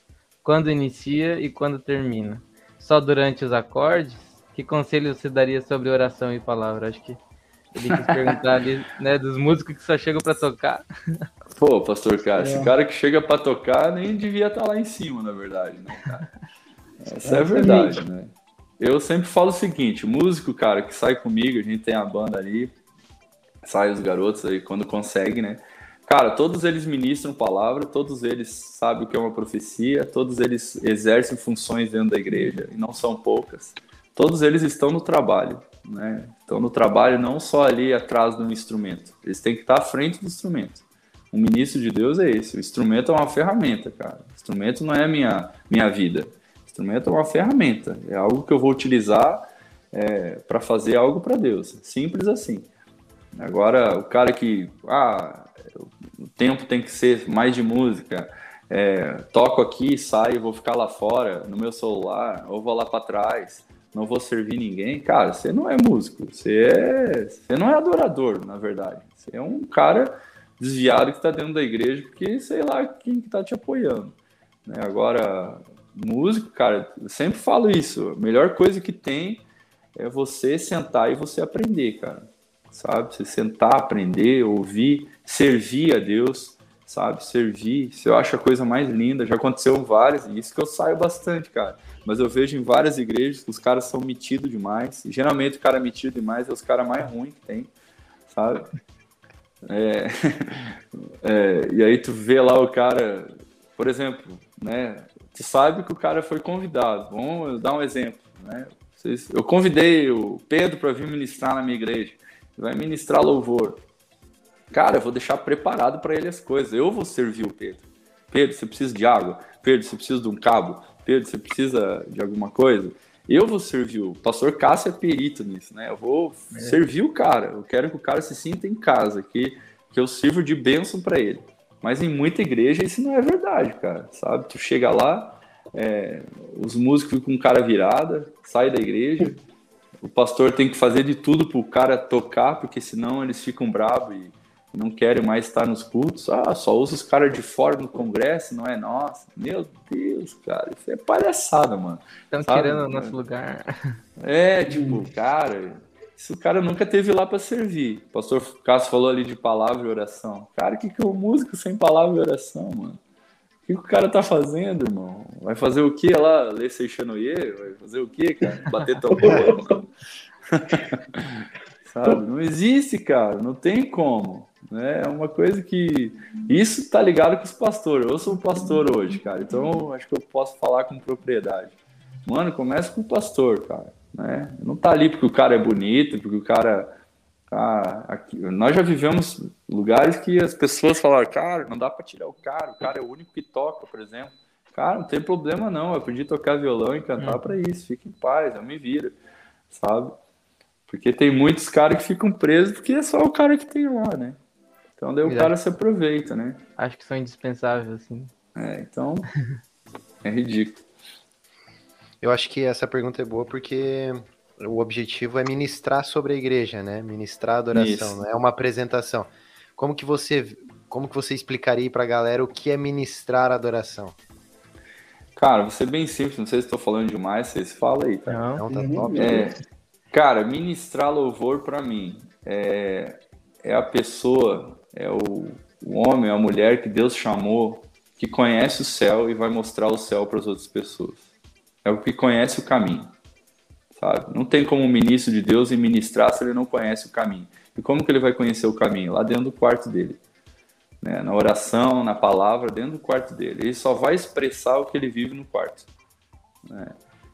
Quando inicia e quando termina? Só durante os acordes? Que conselho você daria sobre oração e palavra? Acho que ele quis perguntar ali, né, dos músicos que só chegam para tocar. Pô, pastor cara, é. esse cara que chega para tocar nem devia estar tá lá em cima, na verdade, né, cara? Essa é a verdade, né? Eu sempre falo o seguinte, músico, cara, que sai comigo, a gente tem a banda ali, sai os garotos aí quando consegue, né? Cara, todos eles ministram palavra, todos eles sabem o que é uma profecia, todos eles exercem funções dentro da igreja, e não são poucas. Todos eles estão no trabalho né? Então, no trabalho, não só ali atrás do instrumento, eles têm que estar à frente do instrumento. O ministro de Deus é esse. O instrumento é uma ferramenta, cara. O instrumento não é minha minha vida. O instrumento é uma ferramenta. É algo que eu vou utilizar é, para fazer algo para Deus. Simples assim. Agora, o cara que. Ah, tempo tem que ser mais de música. É, toco aqui, saio, vou ficar lá fora no meu celular, ou vou lá para trás não vou servir ninguém, cara, você não é músico, você, é, você não é adorador, na verdade. Você é um cara desviado que está dentro da igreja porque sei lá quem está te apoiando. Né? Agora, músico, cara, eu sempre falo isso, a melhor coisa que tem é você sentar e você aprender, cara. Sabe? Você sentar, aprender, ouvir, servir a Deus, sabe? Servir, isso eu acho a coisa mais linda. Já aconteceu várias, e isso que eu saio bastante, cara mas eu vejo em várias igrejas que os caras são metidos demais. E, geralmente o cara metido demais é os caras mais ruins que tem, sabe? É, é, e aí tu vê lá o cara, por exemplo, né? tu sabe que o cara foi convidado. Vamos dar um exemplo, né? Eu convidei o Pedro para vir ministrar na minha igreja. Ele vai ministrar louvor. Cara, eu vou deixar preparado para ele as coisas. Eu vou servir o Pedro. Pedro, você precisa de água? Pedro, você precisa de um cabo? Pedro, você precisa de alguma coisa? Eu vou servir. O pastor Cássio é perito nisso, né? Eu vou é. servir o cara. Eu quero que o cara se sinta em casa, que, que eu sirvo de bênção para ele. Mas em muita igreja isso não é verdade, cara. Sabe? Tu chega lá, é, os músicos ficam com cara virada, sai da igreja. O pastor tem que fazer de tudo pro cara tocar, porque senão eles ficam bravos e não querem mais estar nos cultos. Ah, só usa os caras de fora no congresso, não é nossa. Meu Deus, cara, isso é palhaçada, mano. Estão tirando o nosso lugar. É, tipo, cara, se o cara nunca teve lá para servir. O pastor Cássio falou ali de palavra e oração. Cara, o que, que é o músico sem palavra e oração, mano? O que, que o cara tá fazendo, irmão? Vai fazer o que lá? Ler Seixanoye? Vai fazer o que, cara? Bater tambor? Sabe? Não existe, cara. Não tem como. Né? É uma coisa que. Isso tá ligado com os pastores. Eu sou um pastor hoje, cara. Então acho que eu posso falar com propriedade. Mano, começa com o pastor, cara. Né? Não tá ali porque o cara é bonito, porque o cara. Ah, aqui, nós já vivemos lugares que as pessoas falaram, cara, não dá para tirar o cara, o cara é o único que toca, por exemplo. Cara, não tem problema não, eu aprendi a tocar violão e cantar hum. para isso, fique em paz, eu me viro, sabe? Porque tem muitos caras que ficam presos porque é só o cara que tem lá, né? Então daí o cara se aproveita, né? Acho que são indispensáveis, assim. É, então é ridículo. Eu acho que essa pergunta é boa porque o objetivo é ministrar sobre a igreja, né? Ministrar a adoração, não é uma apresentação. Como que você, como que você explicaria para a galera o que é ministrar a adoração? Cara, vou ser bem simples, não sei se estou falando demais, vocês falam aí, tá? Não, não tá uhum. top. É, cara, ministrar louvor para mim é, é a pessoa é o, o homem, a mulher que Deus chamou, que conhece o céu e vai mostrar o céu para as outras pessoas. É o que conhece o caminho. Sabe? Não tem como um ministro de Deus ministrar se ele não conhece o caminho. E como que ele vai conhecer o caminho? Lá dentro do quarto dele. Né? Na oração, na palavra, dentro do quarto dele. Ele só vai expressar o que ele vive no quarto. Né?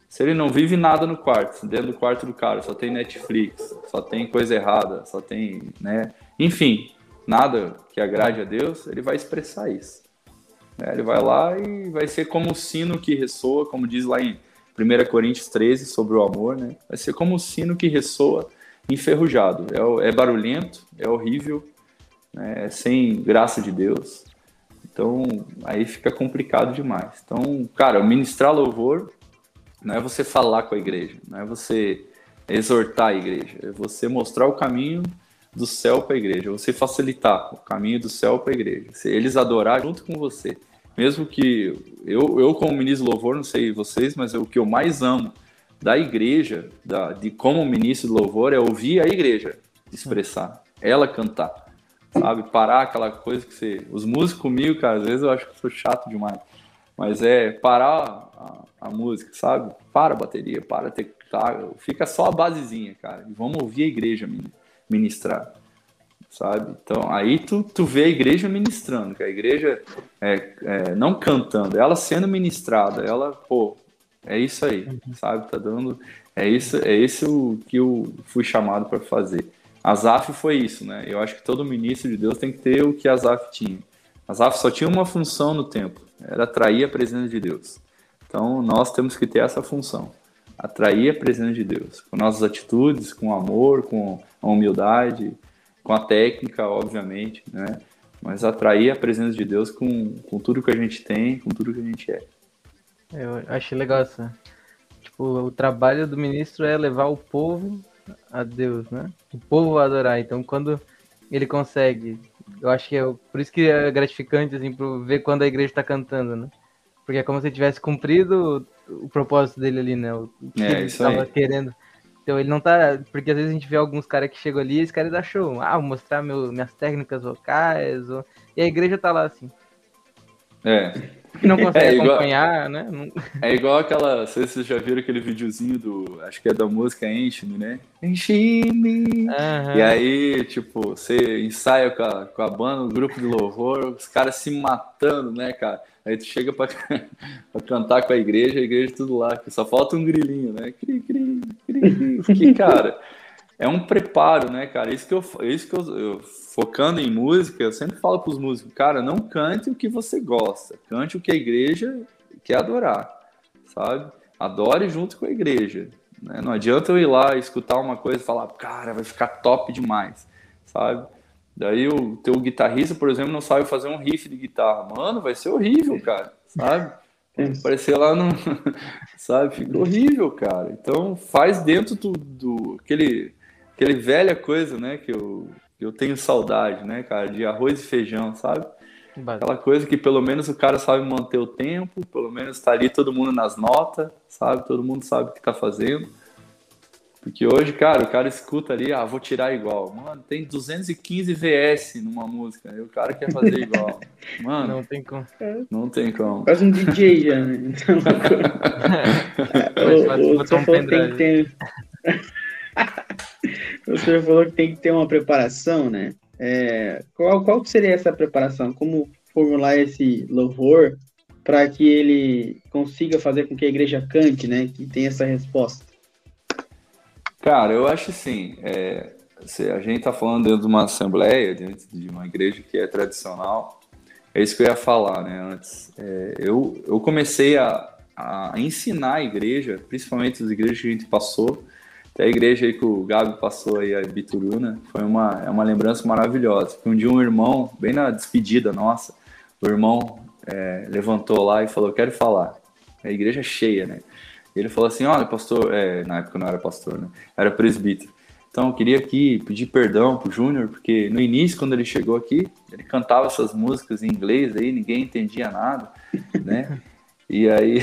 Se ele não vive nada no quarto, dentro do quarto do cara, só tem Netflix, só tem coisa errada, só tem, né? Enfim, nada que agrade a Deus, ele vai expressar isso. É, ele vai lá e vai ser como o sino que ressoa, como diz lá em 1 Coríntios 13 sobre o amor, né? Vai ser como o sino que ressoa enferrujado. É, é barulhento, é horrível, né? é sem graça de Deus. Então, aí fica complicado demais. Então, cara, ministrar louvor não é você falar com a igreja, não é você exortar a igreja, é você mostrar o caminho do céu para a igreja, você facilitar o caminho do céu para a igreja, eles adorar junto com você. Mesmo que eu, eu como ministro de louvor, não sei vocês, mas o que eu mais amo da igreja, da, de como ministro de louvor, é ouvir a igreja expressar, ela cantar, sabe? Parar aquela coisa que você. Os músicos comigo, cara, às vezes eu acho que sou chato demais, mas é parar a, a música, sabe? Para a bateria, para ter. Tá, fica só a basezinha, cara, e vamos ouvir a igreja, ministrar, sabe? Então, aí tu, tu vê a igreja ministrando, que a igreja é, é, não cantando, ela sendo ministrada, ela, pô, é isso aí, sabe? Tá dando, é isso, é esse o que eu fui chamado para fazer. Azaf foi isso, né? Eu acho que todo ministro de Deus tem que ter o que Azaf tinha. Azaf só tinha uma função no tempo, era atrair a presença de Deus. Então, nós temos que ter essa função atrair a presença de Deus, com nossas atitudes, com amor, com a humildade, com a técnica, obviamente, né? Mas atrair a presença de Deus com, com tudo que a gente tem, com tudo que a gente é. Eu achei legal essa. Tipo, o trabalho do ministro é levar o povo a Deus, né? O povo a adorar. Então, quando ele consegue, eu acho que é por isso que é gratificante assim, ver quando a igreja está cantando, né? Porque é como se tivesse cumprido o propósito dele ali, né? O que é, ele estava querendo. Então ele não tá. Porque às vezes a gente vê alguns caras que chegam ali e esse cara dá show. Ah, vou mostrar meu, minhas técnicas vocais. Ou... E a igreja tá lá assim. É. não consegue é igual, acompanhar, né? É igual aquela. Não sei se vocês já viram aquele videozinho do. Acho que é da música Enche-me, né? Enche-me. E aí, tipo, você ensaia com a, com a banda, o grupo de louvor, os caras se matando, né, cara? Aí tu chega pra, pra cantar com a igreja, a igreja tudo lá, que só falta um grilinho, né? Cri, cri, cri, cri. cara é um preparo, né, cara? Isso que eu, isso que eu, eu focando em música, eu sempre falo para os músicos, cara, não cante o que você gosta, cante o que a igreja quer adorar, sabe? Adore junto com a igreja. Né? Não adianta eu ir lá escutar uma coisa e falar, cara, vai ficar top demais, sabe? Daí o teu guitarrista, por exemplo, não sabe fazer um riff de guitarra. Mano, vai ser horrível, cara, sabe? Aparecer lá no. sabe? Fica horrível, cara. Então faz dentro do, do aquele aquele velha coisa, né, que eu, que eu tenho saudade, né, cara, de arroz e feijão, sabe? Aquela coisa que pelo menos o cara sabe manter o tempo, pelo menos tá ali todo mundo nas notas, sabe? Todo mundo sabe o que tá fazendo. Porque hoje, cara, o cara escuta ali, ah, vou tirar igual. Mano, tem 215 VS numa música, e o cara quer fazer igual. Mano, não tem como. Não tem como. Faz um DJ já, né? Então, o, o, o, tem que ter... o senhor falou que tem que ter uma preparação, né? É, qual, qual seria essa preparação? Como formular esse louvor para que ele consiga fazer com que a igreja cante, né? Que tenha essa resposta. Cara, eu acho assim, é, a gente está falando dentro de uma assembleia, dentro de uma igreja que é tradicional, é isso que eu ia falar, né? Antes, é, eu, eu comecei a, a ensinar a igreja, principalmente as igrejas que a gente passou, até a igreja aí que o Gabi passou aí, a Bituruna, foi uma, é uma lembrança maravilhosa. Que um dia um irmão, bem na despedida nossa, o irmão é, levantou lá e falou, quero falar. A igreja é cheia, né? Ele falou assim, olha, pastor, é, na época não era pastor, né? Era presbítero. Então, eu queria aqui pedir perdão pro Júnior, porque no início, quando ele chegou aqui, ele cantava essas músicas em inglês aí, ninguém entendia nada, né? E aí,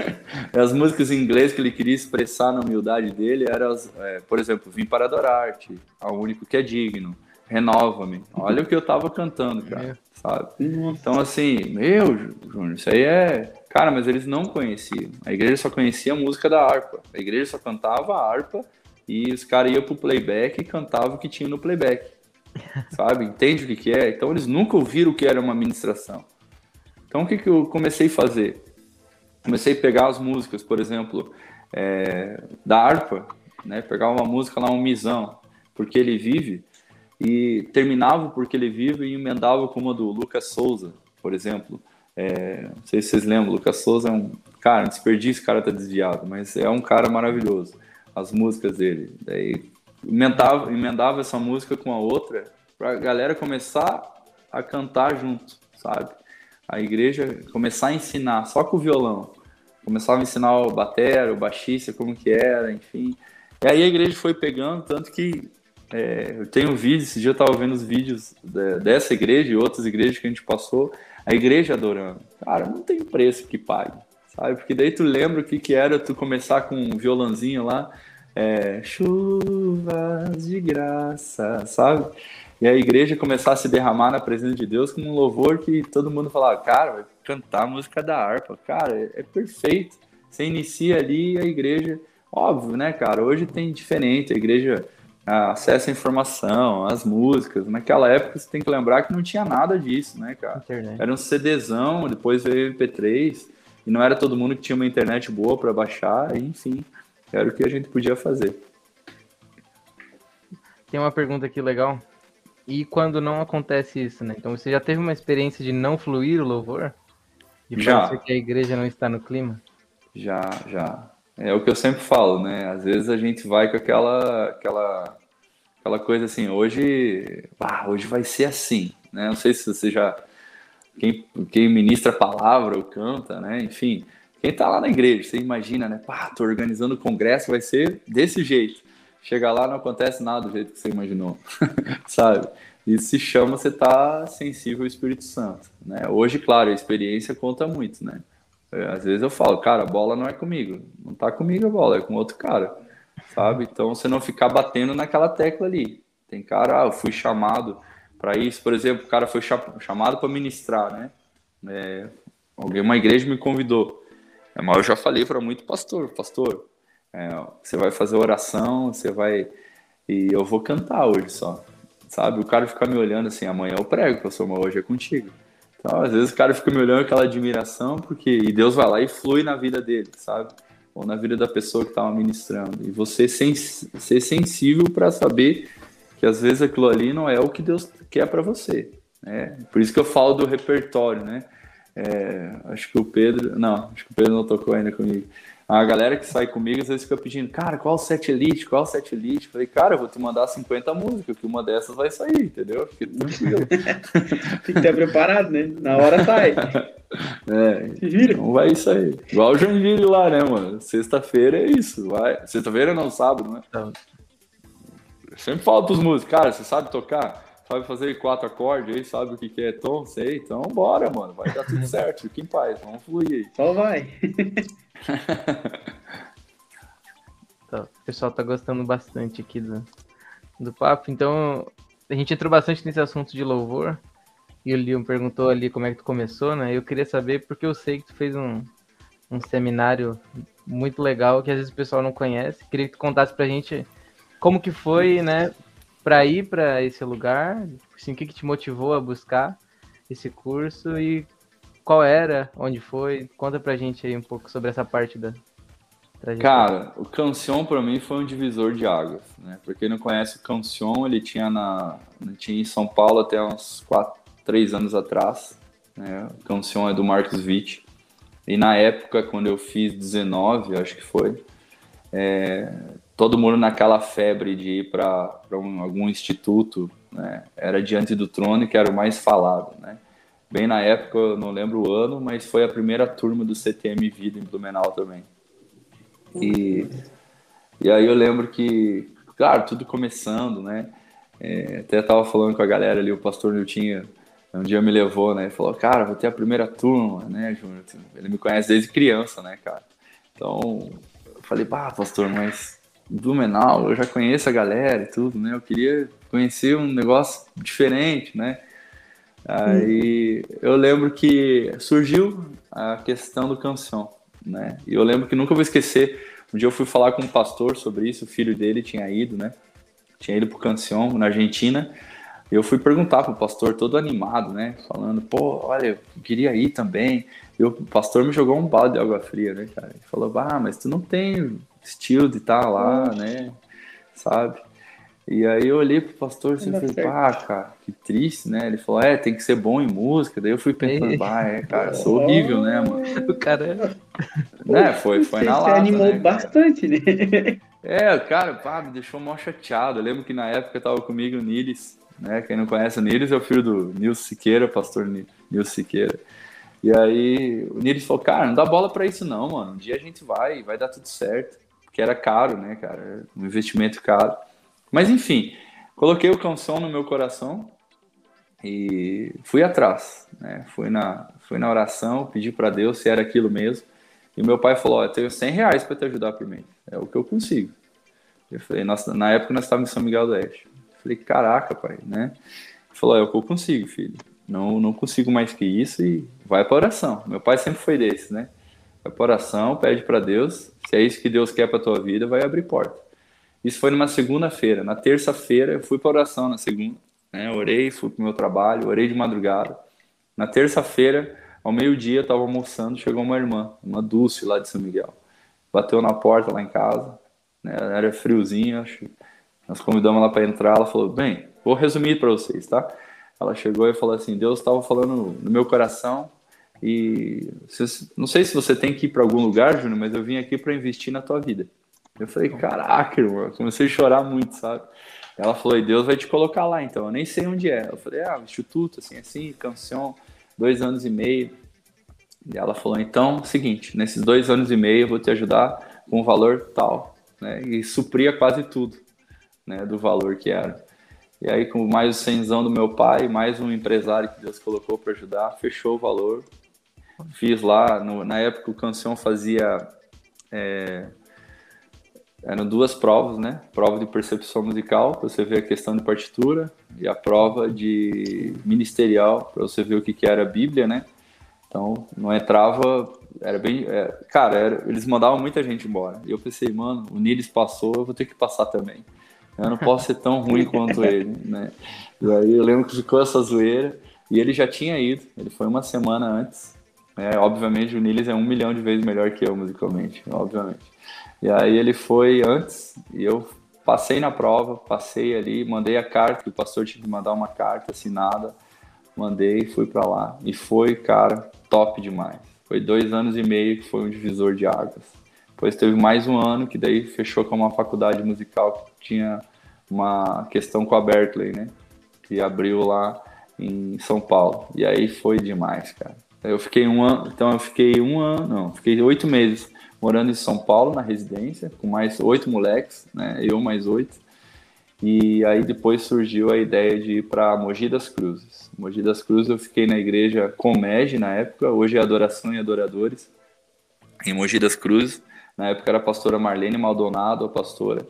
as músicas em inglês que ele queria expressar na humildade dele eram, as, é, por exemplo, Vim para adorar-te, ao único que é digno, Renova-me. Olha o que eu tava cantando, cara, é. sabe? Então, assim, meu, Júnior, isso aí é. Cara, mas eles não conheciam. A igreja só conhecia a música da harpa. A igreja só cantava a harpa e os caras iam pro playback e cantavam o que tinha no playback. Sabe? Entende o que, que é? Então, eles nunca ouviram o que era uma ministração. Então, o que, que eu comecei a fazer? comecei a pegar as músicas, por exemplo, é, da harpa, né? Pegar uma música lá, um misão, porque ele vive, e terminava porque ele vive e emendava com uma do Lucas Souza, por exemplo. É, não sei se vocês lembram, Lucas Souza é um cara, um desperdício, o cara tá desviado, mas é um cara maravilhoso. As músicas dele. Daí emendava, emendava essa música com a outra para a galera começar a cantar junto, sabe? A igreja começar a ensinar só com o violão começava a ensinar o batera, o baixista, como que era, enfim. E aí a igreja foi pegando, tanto que é, eu tenho vídeos, esse dia eu estava vendo os vídeos de, dessa igreja e outras igrejas que a gente passou, a igreja adorando. Cara, não tem preço que pague, sabe? Porque daí tu lembra o que, que era tu começar com um violãozinho lá, é, chuvas de graça, sabe? E a igreja começar a se derramar na presença de Deus com um louvor que todo mundo falava, cara, vai cantar a música da harpa. Cara, é, é perfeito. Você inicia ali a igreja, óbvio, né, cara? Hoje tem diferente, a igreja acessa a informação, as músicas. Naquela época você tem que lembrar que não tinha nada disso, né, cara? Internet. Era um CDzão, depois veio MP3, e não era todo mundo que tinha uma internet boa para baixar, enfim, era o que a gente podia fazer. Tem uma pergunta aqui legal e quando não acontece isso, né? Então você já teve uma experiência de não fluir o louvor? De já. que a igreja não está no clima? Já, já. É o que eu sempre falo, né? Às vezes a gente vai com aquela aquela aquela coisa assim, hoje, hoje vai ser assim, né? Não sei se você já quem, quem ministra a palavra ou canta, né? Enfim, quem tá lá na igreja, você imagina, né? Pá, tô organizando o congresso, vai ser desse jeito. Chega lá, não acontece nada do jeito que você imaginou, sabe? Isso se chama você tá sensível ao Espírito Santo, né? Hoje, claro, a experiência conta muito, né? É, às vezes eu falo, cara, a bola não é comigo, não tá comigo a bola, é com outro cara, sabe? Então você não ficar batendo naquela tecla ali. Tem cara, ah, eu fui chamado para isso, por exemplo, o cara foi chamado para ministrar, né? É, alguém, uma igreja me convidou. É, mas eu já falei para muito pastor, pastor, é, você vai fazer oração, você vai e eu vou cantar hoje só, sabe? O cara fica me olhando assim, amanhã eu prego, pastor, mas hoje é contigo. Então, às vezes o cara fica me olhando aquela admiração, porque e Deus vai lá e flui na vida dele, sabe? Ou na vida da pessoa que estava ministrando. E você sens ser sensível para saber que às vezes aquilo ali não é o que Deus quer para você. Né? Por isso que eu falo do repertório, né? É, acho que o Pedro. Não, acho que o Pedro não tocou ainda comigo. A galera que sai comigo às vezes fica pedindo, cara, qual set elite? Qual set elite? Falei, cara, eu vou te mandar 50 músicas, que uma dessas vai sair, entendeu? Fique tranquilo. Tem que estar preparado, né? Na hora sai. É, então vai isso aí. Igual o Joinville lá, né, mano? Sexta-feira é isso. Vai. Sexta-feira não, sábado, né? Eu sempre falo pros músicos, cara, você sabe tocar? sabe fazer quatro acordes aí, sabe o que, que é tom, sei, então bora, mano, vai dar tudo certo, fica em paz, vamos fluir aí. Só vai. Tá, o pessoal tá gostando bastante aqui do, do papo, então a gente entrou bastante nesse assunto de louvor, e o Leon perguntou ali como é que tu começou, né, eu queria saber, porque eu sei que tu fez um, um seminário muito legal, que às vezes o pessoal não conhece, queria que tu contasse pra gente como que foi, né, para ir para esse lugar? Assim, o que, que te motivou a buscar esse curso e qual era, onde foi? Conta pra gente aí um pouco sobre essa parte da Cara, o Cancion para mim foi um divisor de águas, né? Porque quem não conhece o Cancion, ele tinha na ele tinha em São Paulo até uns 4, 3 anos atrás, né? O Cancion é do Marcos Witt. E na época quando eu fiz 19, acho que foi, é, todo mundo naquela febre de ir para um, algum instituto, né? Era diante do trono que era o mais falado, né? Bem na época, eu não lembro o ano, mas foi a primeira turma do CTM Vida em Blumenau também. E, e aí eu lembro que, claro, tudo começando, né? É, até tava falando com a galera ali, o pastor Niltinho um dia me levou, né? Falou, cara, vou ter a primeira turma, né, Júnior? Ele me conhece desde criança, né, cara? Então, eu falei, pá, pastor, mas Blumenau, eu já conheço a galera e tudo, né? Eu queria conhecer um negócio diferente, né? Aí eu lembro que surgiu a questão do canção, né? E eu lembro que nunca vou esquecer. Um dia eu fui falar com um pastor sobre isso, o filho dele tinha ido, né? Tinha ido pro Cancion, na Argentina. E eu fui perguntar pro pastor, todo animado, né? Falando, pô, olha, eu queria ir também. E o pastor me jogou um balde de água fria, né, cara? Ele falou, ah, mas tu não tem estilo de estar tá lá, né? Sabe? E aí eu olhei pro pastor assim, e falei, pá, cara, que triste, né? Ele falou, é, tem que ser bom em música. Daí eu fui pensando, bah, é, cara, sou horrível, né, mano? O cara. Né, foi, foi na lata, animou né, bastante, né? É, cara, pá, me deixou mal chateado. Eu lembro que na época tava comigo o Niles, né? Quem não conhece o Niles é o filho do Nilson Siqueira, pastor Nilson Siqueira. E aí o Niles falou, cara, não dá bola pra isso não, mano. Um dia a gente vai, vai dar tudo certo que era caro, né, cara? Um investimento caro. Mas enfim, coloquei o canção no meu coração e fui atrás, né? Fui na, fui na oração, pedi para Deus se era aquilo mesmo. E meu pai falou: eu tenho 100 reais para te ajudar por mês. É o que eu consigo. Eu falei: Nossa, na época nós estávamos em São Miguel do Oeste. Eu falei: Caraca, pai, né? Ele falou: É o que eu consigo, filho. Não, não consigo mais que isso e vai para oração. Meu pai sempre foi desse, né? Vai para oração, pede para Deus. Se é isso que Deus quer para tua vida, vai abrir porta. Isso foi numa segunda-feira. Na terça-feira, eu fui para oração na segunda. Né? Orei, fui para o meu trabalho, orei de madrugada. Na terça-feira, ao meio-dia, eu estava almoçando, chegou uma irmã, uma Dulce lá de São Miguel. Bateu na porta lá em casa. Né? Era friozinho, acho. Nós convidamos ela para entrar. Ela falou: Bem, vou resumir para vocês, tá? Ela chegou e falou assim: Deus estava falando no meu coração e não sei se você tem que ir para algum lugar, Júnior, mas eu vim aqui para investir na tua vida. Eu falei, caraca, irmão, comecei a chorar muito, sabe? Ela falou, e Deus vai te colocar lá, então. Eu nem sei onde é. Eu falei, ah, instituto, assim, assim, canção, dois anos e meio. E ela falou, então, seguinte, nesses dois anos e meio eu vou te ajudar com um valor tal, né? E supria quase tudo, né, do valor que era. E aí, com mais o cenzão do meu pai, mais um empresário que Deus colocou para ajudar, fechou o valor Fiz lá, no, na época o Cancion fazia. É, eram duas provas, né? Prova de percepção musical, para você ver a questão de partitura, e a prova de ministerial, para você ver o que, que era a Bíblia, né? Então, não entrava, era bem. É, cara, era, eles mandavam muita gente embora. E eu pensei, mano, o Niles passou, eu vou ter que passar também. Eu não posso ser tão ruim quanto ele, né? E aí eu lembro que ficou essa zoeira. E ele já tinha ido, ele foi uma semana antes. É, obviamente o Niles é um milhão de vezes melhor que eu musicalmente, obviamente. E aí ele foi antes e eu passei na prova, passei ali, mandei a carta, que o pastor tinha que mandar uma carta assinada, mandei, fui para lá. E foi, cara, top demais. Foi dois anos e meio que foi um divisor de águas. Depois teve mais um ano que daí fechou com uma faculdade musical que tinha uma questão com a Berkeley, né? Que abriu lá em São Paulo. E aí foi demais, cara. Eu fiquei um ano, então eu fiquei um ano, não, fiquei oito meses morando em São Paulo na residência, com mais oito moleques, né? Eu mais oito. E aí depois surgiu a ideia de ir para Mogi das Cruzes. Mogi das Cruzes eu fiquei na igreja Comege na época, hoje é Adoração e Adoradores, em Mogi das Cruzes. Na época era a pastora Marlene Maldonado, a pastora.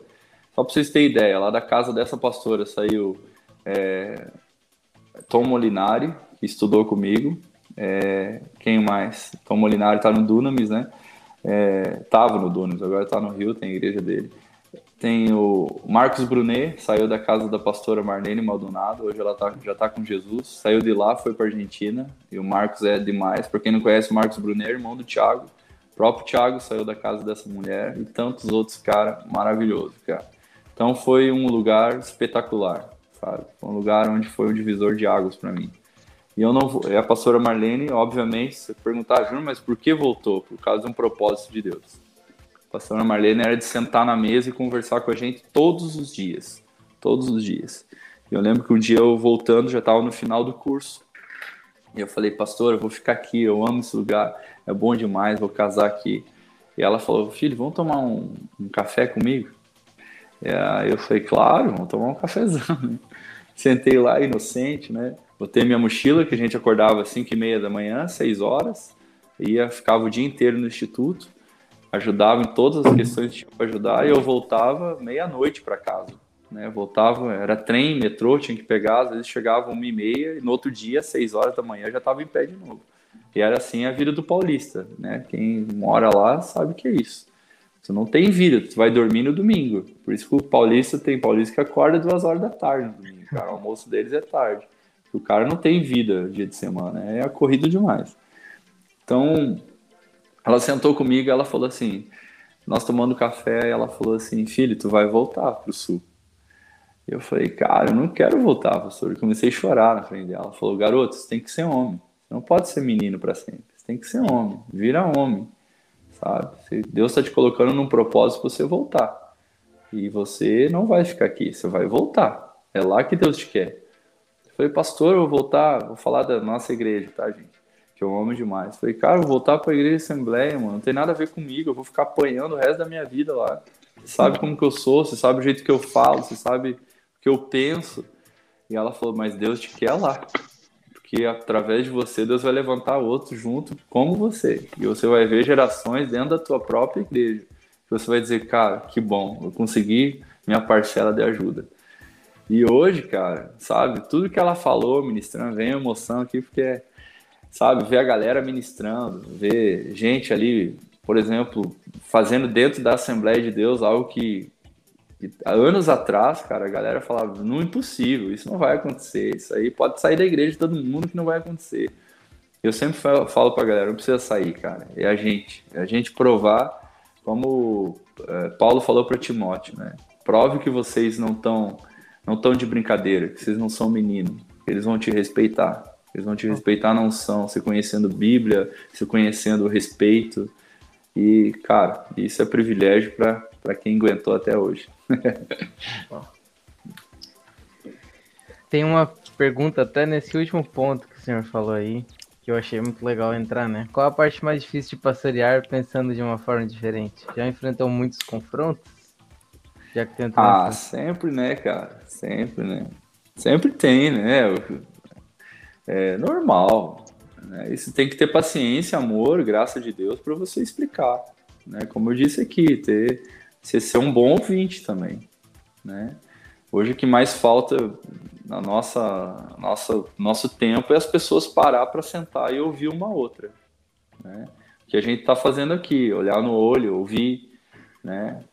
Só para vocês terem ideia, lá da casa dessa pastora saiu é, Tom Molinari, que estudou comigo. É, quem mais? Tom Molinari está no Dunamis, né? É, no Dunamis, agora está no Rio, tem a igreja dele. Tem o Marcos Brunet, saiu da casa da pastora Marlene Maldonado, hoje ela tá, já está com Jesus. Saiu de lá, foi para Argentina, e o Marcos é demais. Para quem não conhece, o Marcos Brunet é irmão do Thiago. O próprio Thiago saiu da casa dessa mulher e tantos outros cara maravilhoso, cara. Então foi um lugar espetacular sabe? Foi um lugar onde foi um divisor de águas para mim. E eu não vou. A pastora Marlene, obviamente, se perguntar, Júnior, mas por que voltou? Por causa de um propósito de Deus. A pastora Marlene era de sentar na mesa e conversar com a gente todos os dias. Todos os dias. E eu lembro que um dia eu voltando, já estava no final do curso. E eu falei, pastor, eu vou ficar aqui, eu amo esse lugar, é bom demais, vou casar aqui. E ela falou, filho, vamos tomar um, um café comigo? E eu falei, claro, vamos tomar um cafezão. Sentei lá, inocente, né? Botei minha mochila, que a gente acordava às 5 e meia da manhã, 6 horas, ia, ficava o dia inteiro no instituto, ajudava em todas as questões que tinha para ajudar, e eu voltava meia-noite para casa. Né? voltava, era trem, metrô, tinha que pegar, às vezes chegava uma e meia, e no outro dia, às 6 horas da manhã, já estava em pé de novo. E era assim a vida do paulista, né? Quem mora lá sabe que é isso. Você não tem vida, você vai dormir no domingo. Por isso que o paulista tem paulista que acorda duas horas da tarde no domingo. Cara, o almoço deles é tarde. O cara não tem vida dia de semana, é corrido demais. Então, ela sentou comigo ela falou assim: nós tomando café, ela falou assim: filho, tu vai voltar pro sul. Eu falei, cara, eu não quero voltar, pastor. Eu comecei a chorar na frente dela. Ela falou, garoto, você tem que ser homem. Você não pode ser menino para sempre. Você tem que ser homem. Vira homem sabe? Deus está te colocando num propósito para você voltar. E você não vai ficar aqui, você vai voltar. É lá que Deus te quer. Falei, pastor, eu vou voltar, vou falar da nossa igreja, tá, gente? Que eu amo demais. Falei, cara, eu vou voltar para a igreja de Assembleia, mano. Não tem nada a ver comigo, eu vou ficar apanhando o resto da minha vida lá. Você sabe como que eu sou, você sabe o jeito que eu falo, você sabe o que eu penso. E ela falou, mas Deus te quer lá que através de você Deus vai levantar outros junto como você. E você vai ver gerações dentro da tua própria igreja. Você vai dizer, cara, que bom, eu consegui minha parcela de ajuda. E hoje, cara, sabe, tudo que ela falou ministrando, vem emoção aqui, porque, sabe, ver a galera ministrando, ver gente ali, por exemplo, fazendo dentro da Assembleia de Deus algo que há anos atrás, cara, a galera falava, não é impossível, isso não vai acontecer, isso aí pode sair da igreja de todo mundo que não vai acontecer. Eu sempre falo, falo pra galera, não precisa sair, cara, é a gente, é a gente provar, como é, Paulo falou para Timóteo, né? Prove que vocês não estão não tão de brincadeira, que vocês não são menino, eles vão te respeitar. Eles vão te respeitar não são, se conhecendo Bíblia, se conhecendo o respeito. E, cara, isso é privilégio para quem aguentou até hoje. Tem uma pergunta até nesse último ponto que o senhor falou aí, que eu achei muito legal entrar, né? Qual a parte mais difícil de pastorear pensando de uma forma diferente? Já enfrentou muitos confrontos? Já que tentou ah, sempre, né, cara? Sempre, né? Sempre tem, né? É normal. Né? Isso tem que ter paciência, amor, graça de Deus para você explicar. Né? Como eu disse aqui, ter você ser um bom ouvinte também, né? Hoje o que mais falta na nossa, nossa nosso tempo é as pessoas parar para sentar e ouvir uma outra, né? O que a gente está fazendo aqui, olhar no olho, ouvir, né?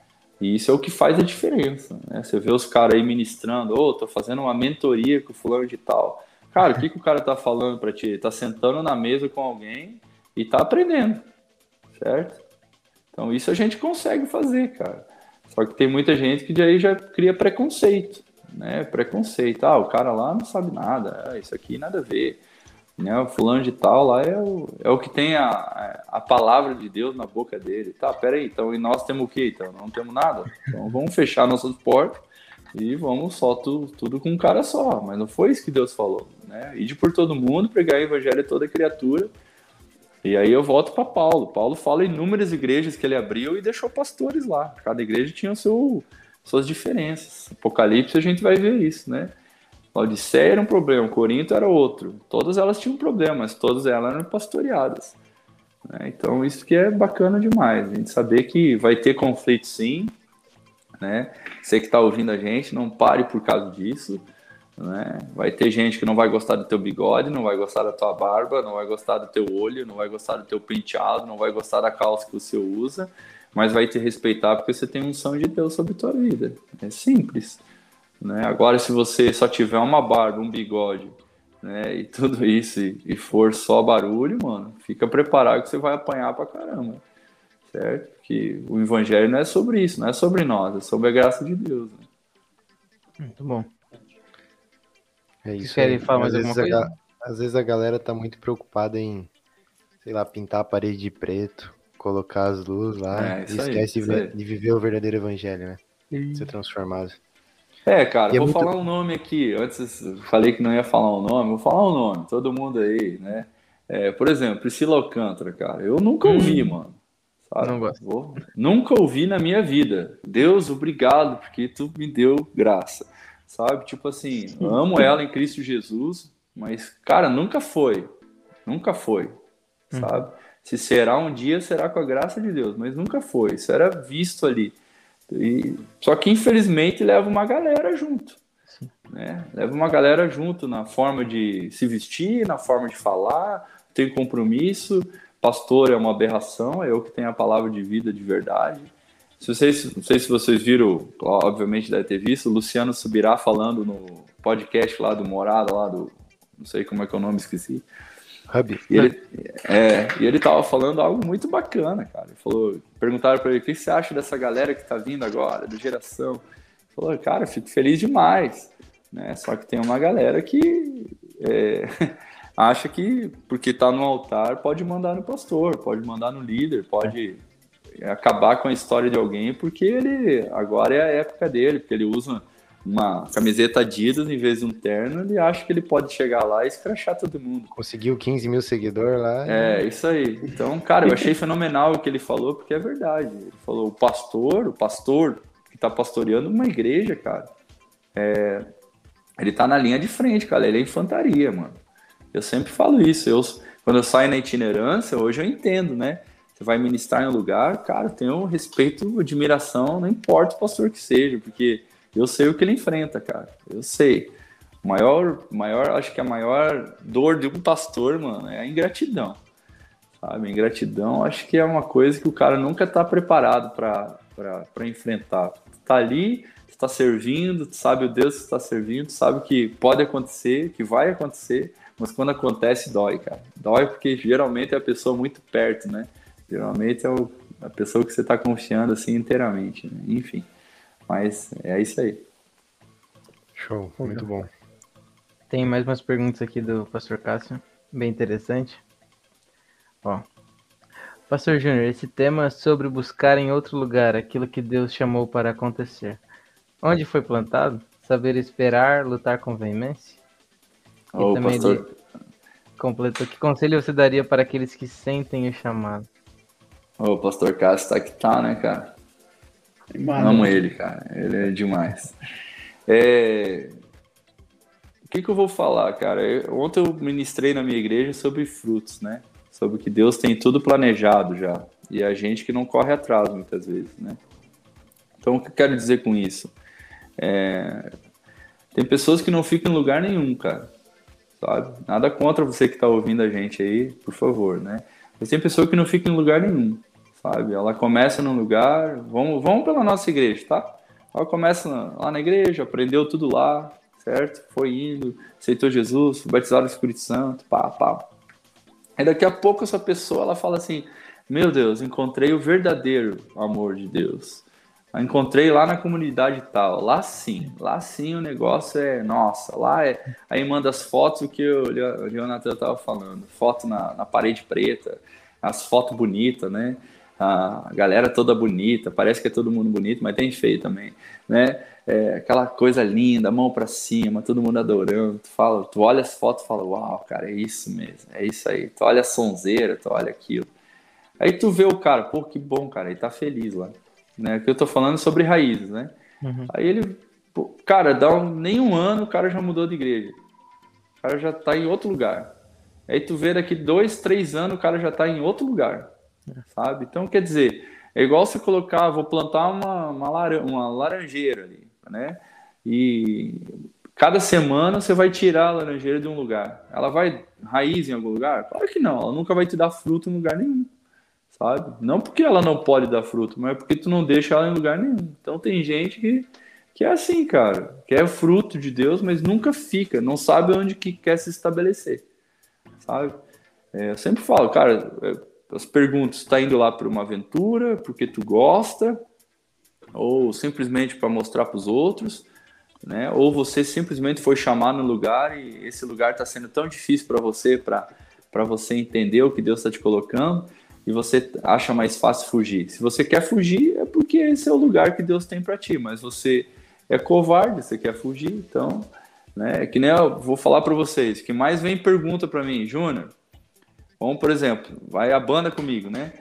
E isso é o que faz a diferença, né? Você vê os caras aí ministrando, ô, oh, tô fazendo uma mentoria com o fulano de tal. Cara, o que, que o cara tá falando para ti? Ele tá sentando na mesa com alguém e tá aprendendo, certo? Então isso a gente consegue fazer, cara. Só que tem muita gente que de aí já cria preconceito, né? Preconceito. Ah, o cara lá não sabe nada, ah, isso aqui nada a ver. Né? O fulano de tal lá é o, é o que tem a, a palavra de Deus na boca dele. Tá, peraí, então e nós temos o quê? Então não temos nada. Então vamos fechar nossas portas e vamos só tu, tudo com um cara só. Mas não foi isso que Deus falou, né? Ide por todo mundo, pregar o evangelho a toda criatura e aí eu volto para Paulo. Paulo fala inúmeras igrejas que ele abriu e deixou pastores lá. Cada igreja tinha seu, suas diferenças. Apocalipse a gente vai ver isso, né? Odisseia era um problema, Corinto era outro. Todas elas tinham problemas, todas elas eram pastoreadas. Né? Então isso que é bacana demais, a gente saber que vai ter conflito sim, né? Você que está ouvindo a gente, não pare por causa disso. Né? Vai ter gente que não vai gostar do teu bigode, não vai gostar da tua barba, não vai gostar do teu olho, não vai gostar do teu penteado, não vai gostar da calça que você usa, mas vai te respeitar porque você tem unção de Deus sobre a tua vida. É simples. Né? Agora, se você só tiver uma barba, um bigode, né, e tudo isso, e, e for só barulho, mano, fica preparado que você vai apanhar pra caramba. Certo? Que o evangelho não é sobre isso, não é sobre nós, é sobre a graça de Deus. Né? Muito bom. É isso. Querem falar mais alguma coisa? A, às vezes a galera tá muito preocupada em, sei lá, pintar a parede de preto, colocar as luzes lá é, e esquece aí, de, de, viver o verdadeiro evangelho, né? Sim. Ser transformado. É, cara, e é vou é muito... falar um nome aqui. Antes falei que não ia falar um nome, vou falar um nome, todo mundo aí, né? É, por exemplo, Priscila Alcântara, cara, eu nunca ouvi, hum. mano. Sabe? Não gosto. Vou... Nunca ouvi na minha vida. Deus, obrigado, porque tu me deu graça sabe? Tipo assim, amo ela em Cristo Jesus, mas, cara, nunca foi. Nunca foi, uhum. sabe? Se será um dia, será com a graça de Deus, mas nunca foi. Isso era visto ali. E, só que, infelizmente, leva uma galera junto. Né? Leva uma galera junto na forma de se vestir, na forma de falar, tem compromisso. Pastor é uma aberração, é eu que tenho a palavra de vida de verdade. Se vocês, não sei se vocês viram, obviamente deve ter visto, o Luciano Subirá falando no podcast lá do Morada, lá do. Não sei como é que é o nome, esqueci. Hub. E ele, é, e ele tava falando algo muito bacana, cara. Ele falou, perguntaram para ele o que você acha dessa galera que tá vindo agora, da geração. Ele falou, cara, fico feliz demais. Né? Só que tem uma galera que é, acha que porque tá no altar pode mandar no pastor, pode mandar no líder, pode acabar com a história de alguém, porque ele agora é a época dele, porque ele usa uma camiseta Adidas em vez de um terno, ele acha que ele pode chegar lá e escrachar todo mundo. Conseguiu 15 mil seguidores lá. É, isso aí. Então, cara, eu achei fenomenal o que ele falou, porque é verdade. Ele falou, o pastor, o pastor que tá pastoreando uma igreja, cara, é, ele tá na linha de frente, cara, ele é infantaria, mano. Eu sempre falo isso, eu, quando eu saio na itinerância, hoje eu entendo, né? Você vai ministrar em um lugar, cara, tenho respeito, admiração, não importa o pastor que seja, porque eu sei o que ele enfrenta, cara. Eu sei. Maior, maior, acho que a maior dor de um pastor, mano, é a ingratidão. Sabe? Ingratidão, acho que é uma coisa que o cara nunca tá preparado para enfrentar. Tá ali, tu tá servindo, sabe o Deus que tu tá servindo, sabe que pode acontecer, que vai acontecer, mas quando acontece, dói, cara. Dói porque geralmente é a pessoa muito perto, né? Geralmente é o, a pessoa que você está confiando assim inteiramente, né? enfim. Mas é isso aí. Show, muito bom. Tem mais umas perguntas aqui do Pastor Cássio, bem interessante. Ó, Pastor Júnior, esse tema sobre buscar em outro lugar aquilo que Deus chamou para acontecer. Onde foi plantado? Saber esperar, lutar com veemência? E oh, também pastor... completou, que conselho você daria para aqueles que sentem o chamado? O pastor Cássio tá que tá, né, cara? Mano. Amo ele, cara. Ele é demais. É... O que, que eu vou falar, cara? Eu, ontem eu ministrei na minha igreja sobre frutos, né? Sobre que Deus tem tudo planejado já. E a gente que não corre atrás muitas vezes, né? Então, o que eu quero dizer com isso? É... Tem pessoas que não ficam em lugar nenhum, cara. Sabe? Nada contra você que está ouvindo a gente aí, por favor, né? Mas tem pessoa que não fica em lugar nenhum, sabe? Ela começa num lugar, vamos, vamos pela nossa igreja, tá? Ela começa lá na igreja, aprendeu tudo lá, certo? Foi indo, aceitou Jesus, foi batizado no Espírito Santo, pá, pá. Aí daqui a pouco essa pessoa, ela fala assim, meu Deus, encontrei o verdadeiro amor de Deus. Encontrei lá na comunidade tal. Lá sim, lá sim o negócio é. Nossa, lá é. Aí manda as fotos o que o Leonardo estava falando. Foto na, na parede preta, as fotos bonitas, né? A galera toda bonita, parece que é todo mundo bonito, mas tem feio também, né? É, aquela coisa linda, mão para cima, todo mundo adorando. Tu fala, tu olha as fotos e fala, uau, cara, é isso mesmo, é isso aí. Tu olha a sonzeira, tu olha aquilo. Aí tu vê o cara, pô, que bom, cara, ele tá feliz lá né? Que eu tô falando sobre raízes, né? Uhum. Aí ele, pô, cara, dá um, nem um ano o cara já mudou de igreja. O cara já tá em outro lugar. Aí tu vê daqui dois, três anos o cara já tá em outro lugar. Sabe? Então quer dizer, é igual você colocar, vou plantar uma, uma, laran uma laranjeira ali, né? E cada semana você vai tirar a laranjeira de um lugar. Ela vai raiz em algum lugar? Claro que não, ela nunca vai te dar fruto em lugar nenhum sabe? Não porque ela não pode dar fruto, mas porque tu não deixa ela em lugar nenhum. Então tem gente que, que é assim, cara, que é fruto de Deus, mas nunca fica, não sabe onde que quer se estabelecer, sabe? É, eu sempre falo, cara, é, as perguntas, está indo lá para uma aventura, porque tu gosta, ou simplesmente para mostrar para os outros, né? Ou você simplesmente foi chamado no lugar e esse lugar está sendo tão difícil para você, para você entender o que Deus está te colocando e você acha mais fácil fugir. Se você quer fugir, é porque esse é o lugar que Deus tem para ti, mas você é covarde, você quer fugir, então, né? É que nem eu vou falar para vocês, que mais vem pergunta para mim, Júnior. Vamos, por exemplo, vai a banda comigo, né?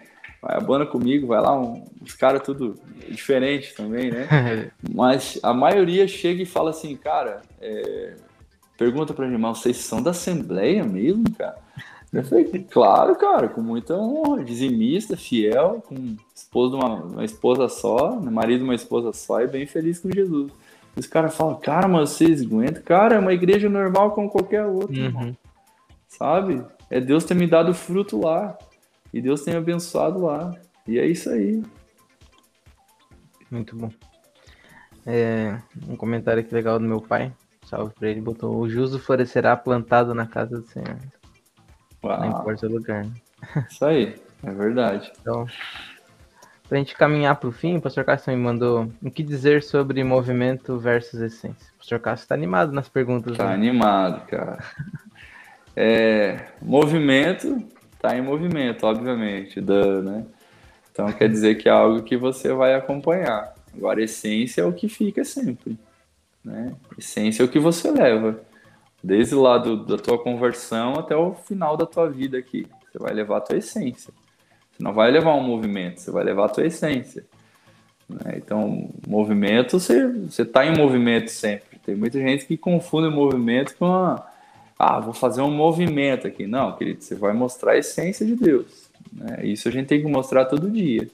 Vai a banda comigo, vai lá um, uns caras tudo diferente também, né? Mas a maioria chega e fala assim, cara, é... pergunta para mim, mas vocês são da Assembleia mesmo, cara? Eu falei, claro, cara, com muita honra, dizimista, fiel, com esposa uma, uma esposa só, marido de uma esposa só e bem feliz com Jesus. Os caras falam, cara, mas vocês aguentam? Cara, é uma igreja normal como qualquer outra, uhum. sabe? É Deus ter me dado fruto lá. E Deus tem abençoado lá. E é isso aí. Muito bom. É, um comentário aqui legal do meu pai. Salve pra ele. Botou: O justo florescerá plantado na casa do Senhor. Uau. Não importa o lugar. Né? Isso aí, é verdade. Então, pra gente caminhar pro fim, o pastor Cássio me mandou o que dizer sobre movimento versus essência. O pastor Cássio tá animado nas perguntas. Tá né? animado, cara. é, movimento tá em movimento, obviamente, da, né? Então quer dizer que é algo que você vai acompanhar. Agora, essência é o que fica sempre. Né? Essência é o que você leva. Desde lá do, da tua conversão até o final da tua vida aqui. Você vai levar a tua essência. Você não vai levar um movimento, você vai levar a tua essência. Né? Então, movimento, você está em movimento sempre. Tem muita gente que confunde movimento com a, ah, vou fazer um movimento aqui. Não, querido, você vai mostrar a essência de Deus. Né? Isso a gente tem que mostrar todo dia.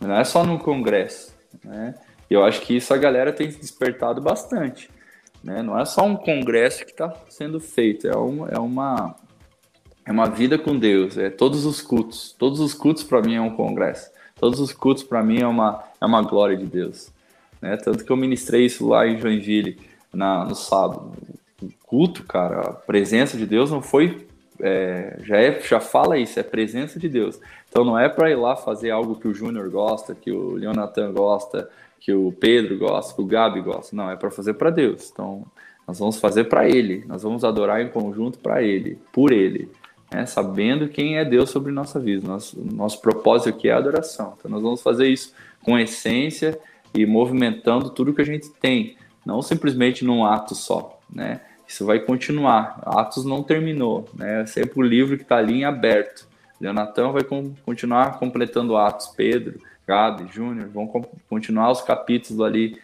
Não é só no congresso. Né? Eu acho que isso a galera tem despertado bastante. Né? Não é só um congresso que está sendo feito, é uma, é, uma, é uma vida com Deus, é todos os cultos. Todos os cultos para mim é um congresso. Todos os cultos para mim é uma, é uma glória de Deus. Né? Tanto que eu ministrei isso lá em Joinville na, no sábado. Culto, cara, a presença de Deus não foi. É, já, é, já fala isso, é presença de Deus. Então não é para ir lá fazer algo que o Júnior gosta, que o Leonatan gosta, que o Pedro gosta, que o Gabi gosta. Não, é para fazer para Deus. Então, nós vamos fazer para Ele. Nós vamos adorar em conjunto para Ele, por Ele. Né? Sabendo quem é Deus sobre nossa vida. Nosso, nosso propósito aqui é a adoração. Então, nós vamos fazer isso com essência e movimentando tudo que a gente tem. Não simplesmente num ato só, né? Isso vai continuar. Atos não terminou, né? É sempre o livro que está ali em aberto. Leonatão vai com, continuar completando Atos. Pedro, Gabi, Júnior, vão continuar os capítulos ali,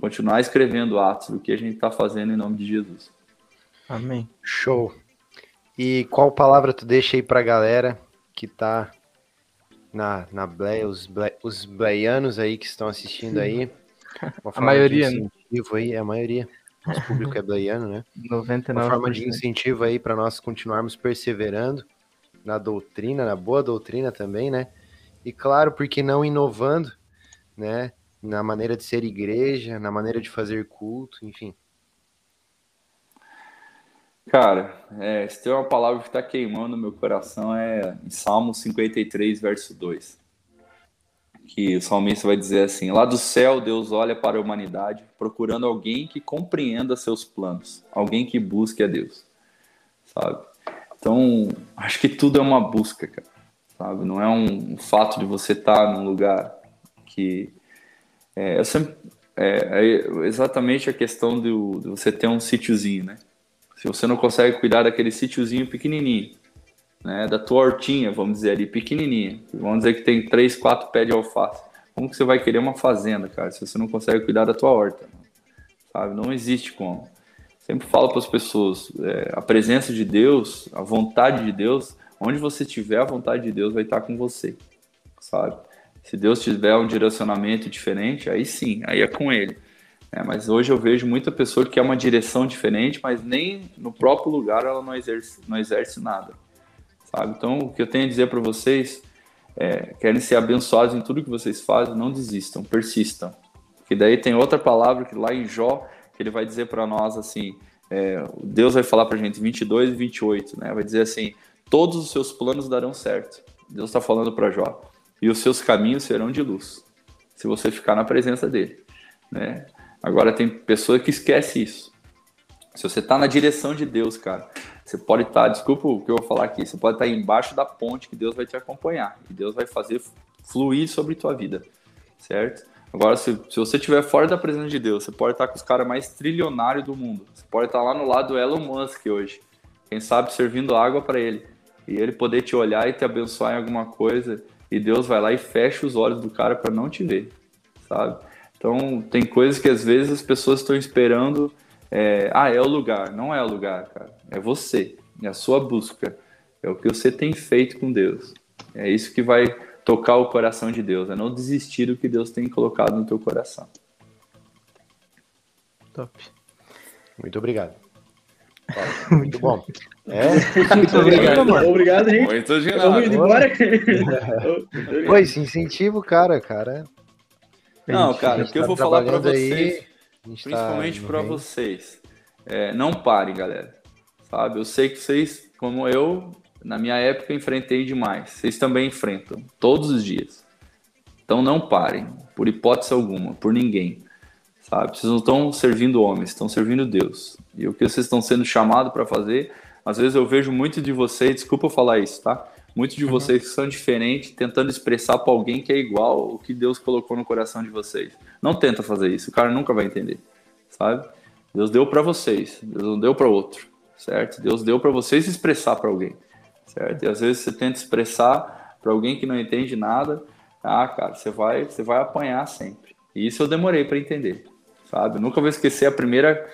continuar escrevendo atos do que a gente está fazendo em nome de Jesus. Amém. Show. E qual palavra tu deixa aí para a galera que está na, na Bleia, os, ble, os bleianos aí que estão assistindo aí? a maioria, um né? Aí, é a maioria. Nosso público hebraiano, né? 99%. Uma forma de incentivo aí para nós continuarmos perseverando na doutrina, na boa doutrina também, né? E claro, porque não inovando, né? Na maneira de ser igreja, na maneira de fazer culto, enfim. Cara, é, se tem uma palavra que está queimando no meu coração é em Salmo 53, verso 2. Que o salmista vai dizer assim: Lá do céu, Deus olha para a humanidade, procurando alguém que compreenda seus planos, alguém que busque a Deus, sabe? Então, acho que tudo é uma busca, cara, sabe? Não é um, fato de você estar num lugar que. É, sempre, é, é exatamente a questão de, de você ter um sítiozinho, né? Se você não consegue cuidar daquele sítiozinho pequenininho, né, da tua hortinha, vamos dizer ali, pequenininha, vamos dizer que tem três, quatro pés de alface, como que você vai querer uma fazenda, cara, se você não consegue cuidar da tua horta, sabe? Não existe como. Sempre falo para as pessoas, é, a presença de Deus, a vontade de Deus, onde você tiver, a vontade de Deus vai estar com você, sabe? Se Deus tiver um direcionamento diferente, aí sim, aí é com Ele. É, mas hoje eu vejo muita pessoa que quer uma direção diferente, mas nem no próprio lugar ela não exerce, não exerce nada. Sabe? Então, o que eu tenho a dizer para vocês é, querem ser abençoados em tudo que vocês fazem, não desistam, persistam. Que daí tem outra palavra que lá em Jó, que ele vai dizer para nós assim, é, Deus vai falar para gente 22 e 28, né? Vai dizer assim, todos os seus planos darão certo. Deus está falando para Jó. E os seus caminhos serão de luz, se você ficar na presença dele, né? Agora tem pessoa que esquece isso. Se você está na direção de Deus, cara, você pode estar, tá, desculpa o que eu vou falar aqui, você pode estar tá embaixo da ponte que Deus vai te acompanhar e Deus vai fazer fluir sobre tua vida, certo? Agora, se, se você estiver fora da presença de Deus, você pode estar tá com os caras mais trilionários do mundo. Você pode estar lá no lado do Elon Musk hoje, quem sabe servindo água para ele e ele poder te olhar e te abençoar em alguma coisa e Deus vai lá e fecha os olhos do cara para não te ver, sabe? Então, tem coisas que às vezes as pessoas estão esperando. É, ah, é o lugar. Não é o lugar, cara. É você. É a sua busca. É o que você tem feito com Deus. É isso que vai tocar o coração de Deus. É não desistir do que Deus tem colocado no teu coração. Top. Muito obrigado. Muito bom. É? Muito obrigado, mano. Obrigado, gente. Muito de nada. embora. Pois, incentivo, cara, cara. Não, cara, o que eu tá vou falar para vocês, aí, principalmente tá para vocês, é, não parem, galera. Sabe? Eu sei que vocês, como eu, na minha época, enfrentei demais. Vocês também enfrentam, todos os dias. Então não parem, por hipótese alguma, por ninguém. Sabe? Vocês não estão servindo homens, estão servindo Deus. E o que vocês estão sendo chamados para fazer, às vezes eu vejo muito de vocês, desculpa eu falar isso, tá? Muitos de uhum. vocês que são diferentes, tentando expressar para alguém que é igual o que Deus colocou no coração de vocês. Não tenta fazer isso, o cara nunca vai entender, sabe? Deus deu para vocês, Deus não deu para outro, certo? Deus deu para vocês expressar para alguém, certo? E às vezes você tenta expressar para alguém que não entende nada, ah, cara, você vai, você vai apanhar sempre. E isso eu demorei para entender, sabe? Nunca vou esquecer a primeira,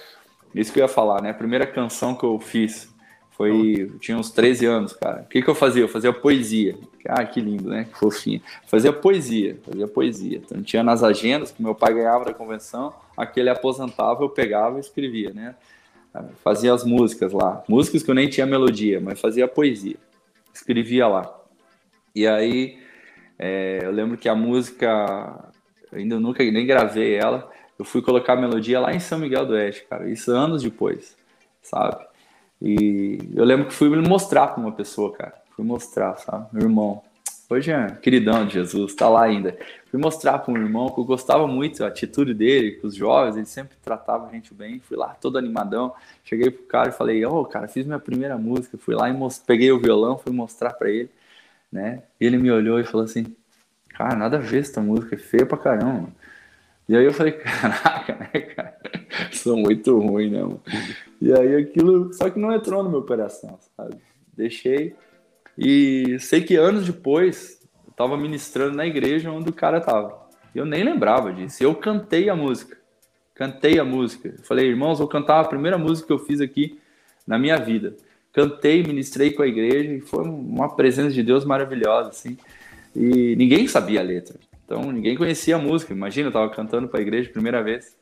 isso que eu ia falar, né? A primeira canção que eu fiz foi, eu tinha uns 13 anos, cara. O que, que eu fazia? Eu fazia poesia. Ah, que lindo, né? Que fofinho. Fazia poesia, fazia poesia. Então tinha nas agendas que meu pai ganhava da convenção, aquele aposentava, eu pegava e escrevia, né? Fazia as músicas lá. Músicas que eu nem tinha melodia, mas fazia poesia. Escrevia lá. E aí, é, eu lembro que a música, eu ainda nunca nem gravei ela, eu fui colocar a melodia lá em São Miguel do Oeste, cara. Isso anos depois, sabe? E eu lembro que fui mostrar para uma pessoa, cara. Fui mostrar, sabe? Meu irmão. Hoje é queridão de Jesus, tá lá ainda. Fui mostrar para um irmão que eu gostava muito a atitude dele com os jovens, ele sempre tratava a gente bem. Fui lá todo animadão. Cheguei pro cara e falei: Ô, oh, cara, fiz minha primeira música. Fui lá e most... peguei o violão, fui mostrar para ele, né? Ele me olhou e falou assim: Cara, nada a ver essa música, é feia pra caramba. E aí eu falei: Caraca, né, cara? Sou muito ruim, né, mano? E aí aquilo, só que não entrou no meu coração, sabe? Deixei. E sei que anos depois, eu tava ministrando na igreja onde o cara tava. Eu nem lembrava disso. Eu cantei a música. Cantei a música. Falei, irmãos, vou cantar a primeira música que eu fiz aqui na minha vida. Cantei, ministrei com a igreja e foi uma presença de Deus maravilhosa, assim. E ninguém sabia a letra. Então, ninguém conhecia a música. Imagina, eu tava cantando para a igreja primeira vez.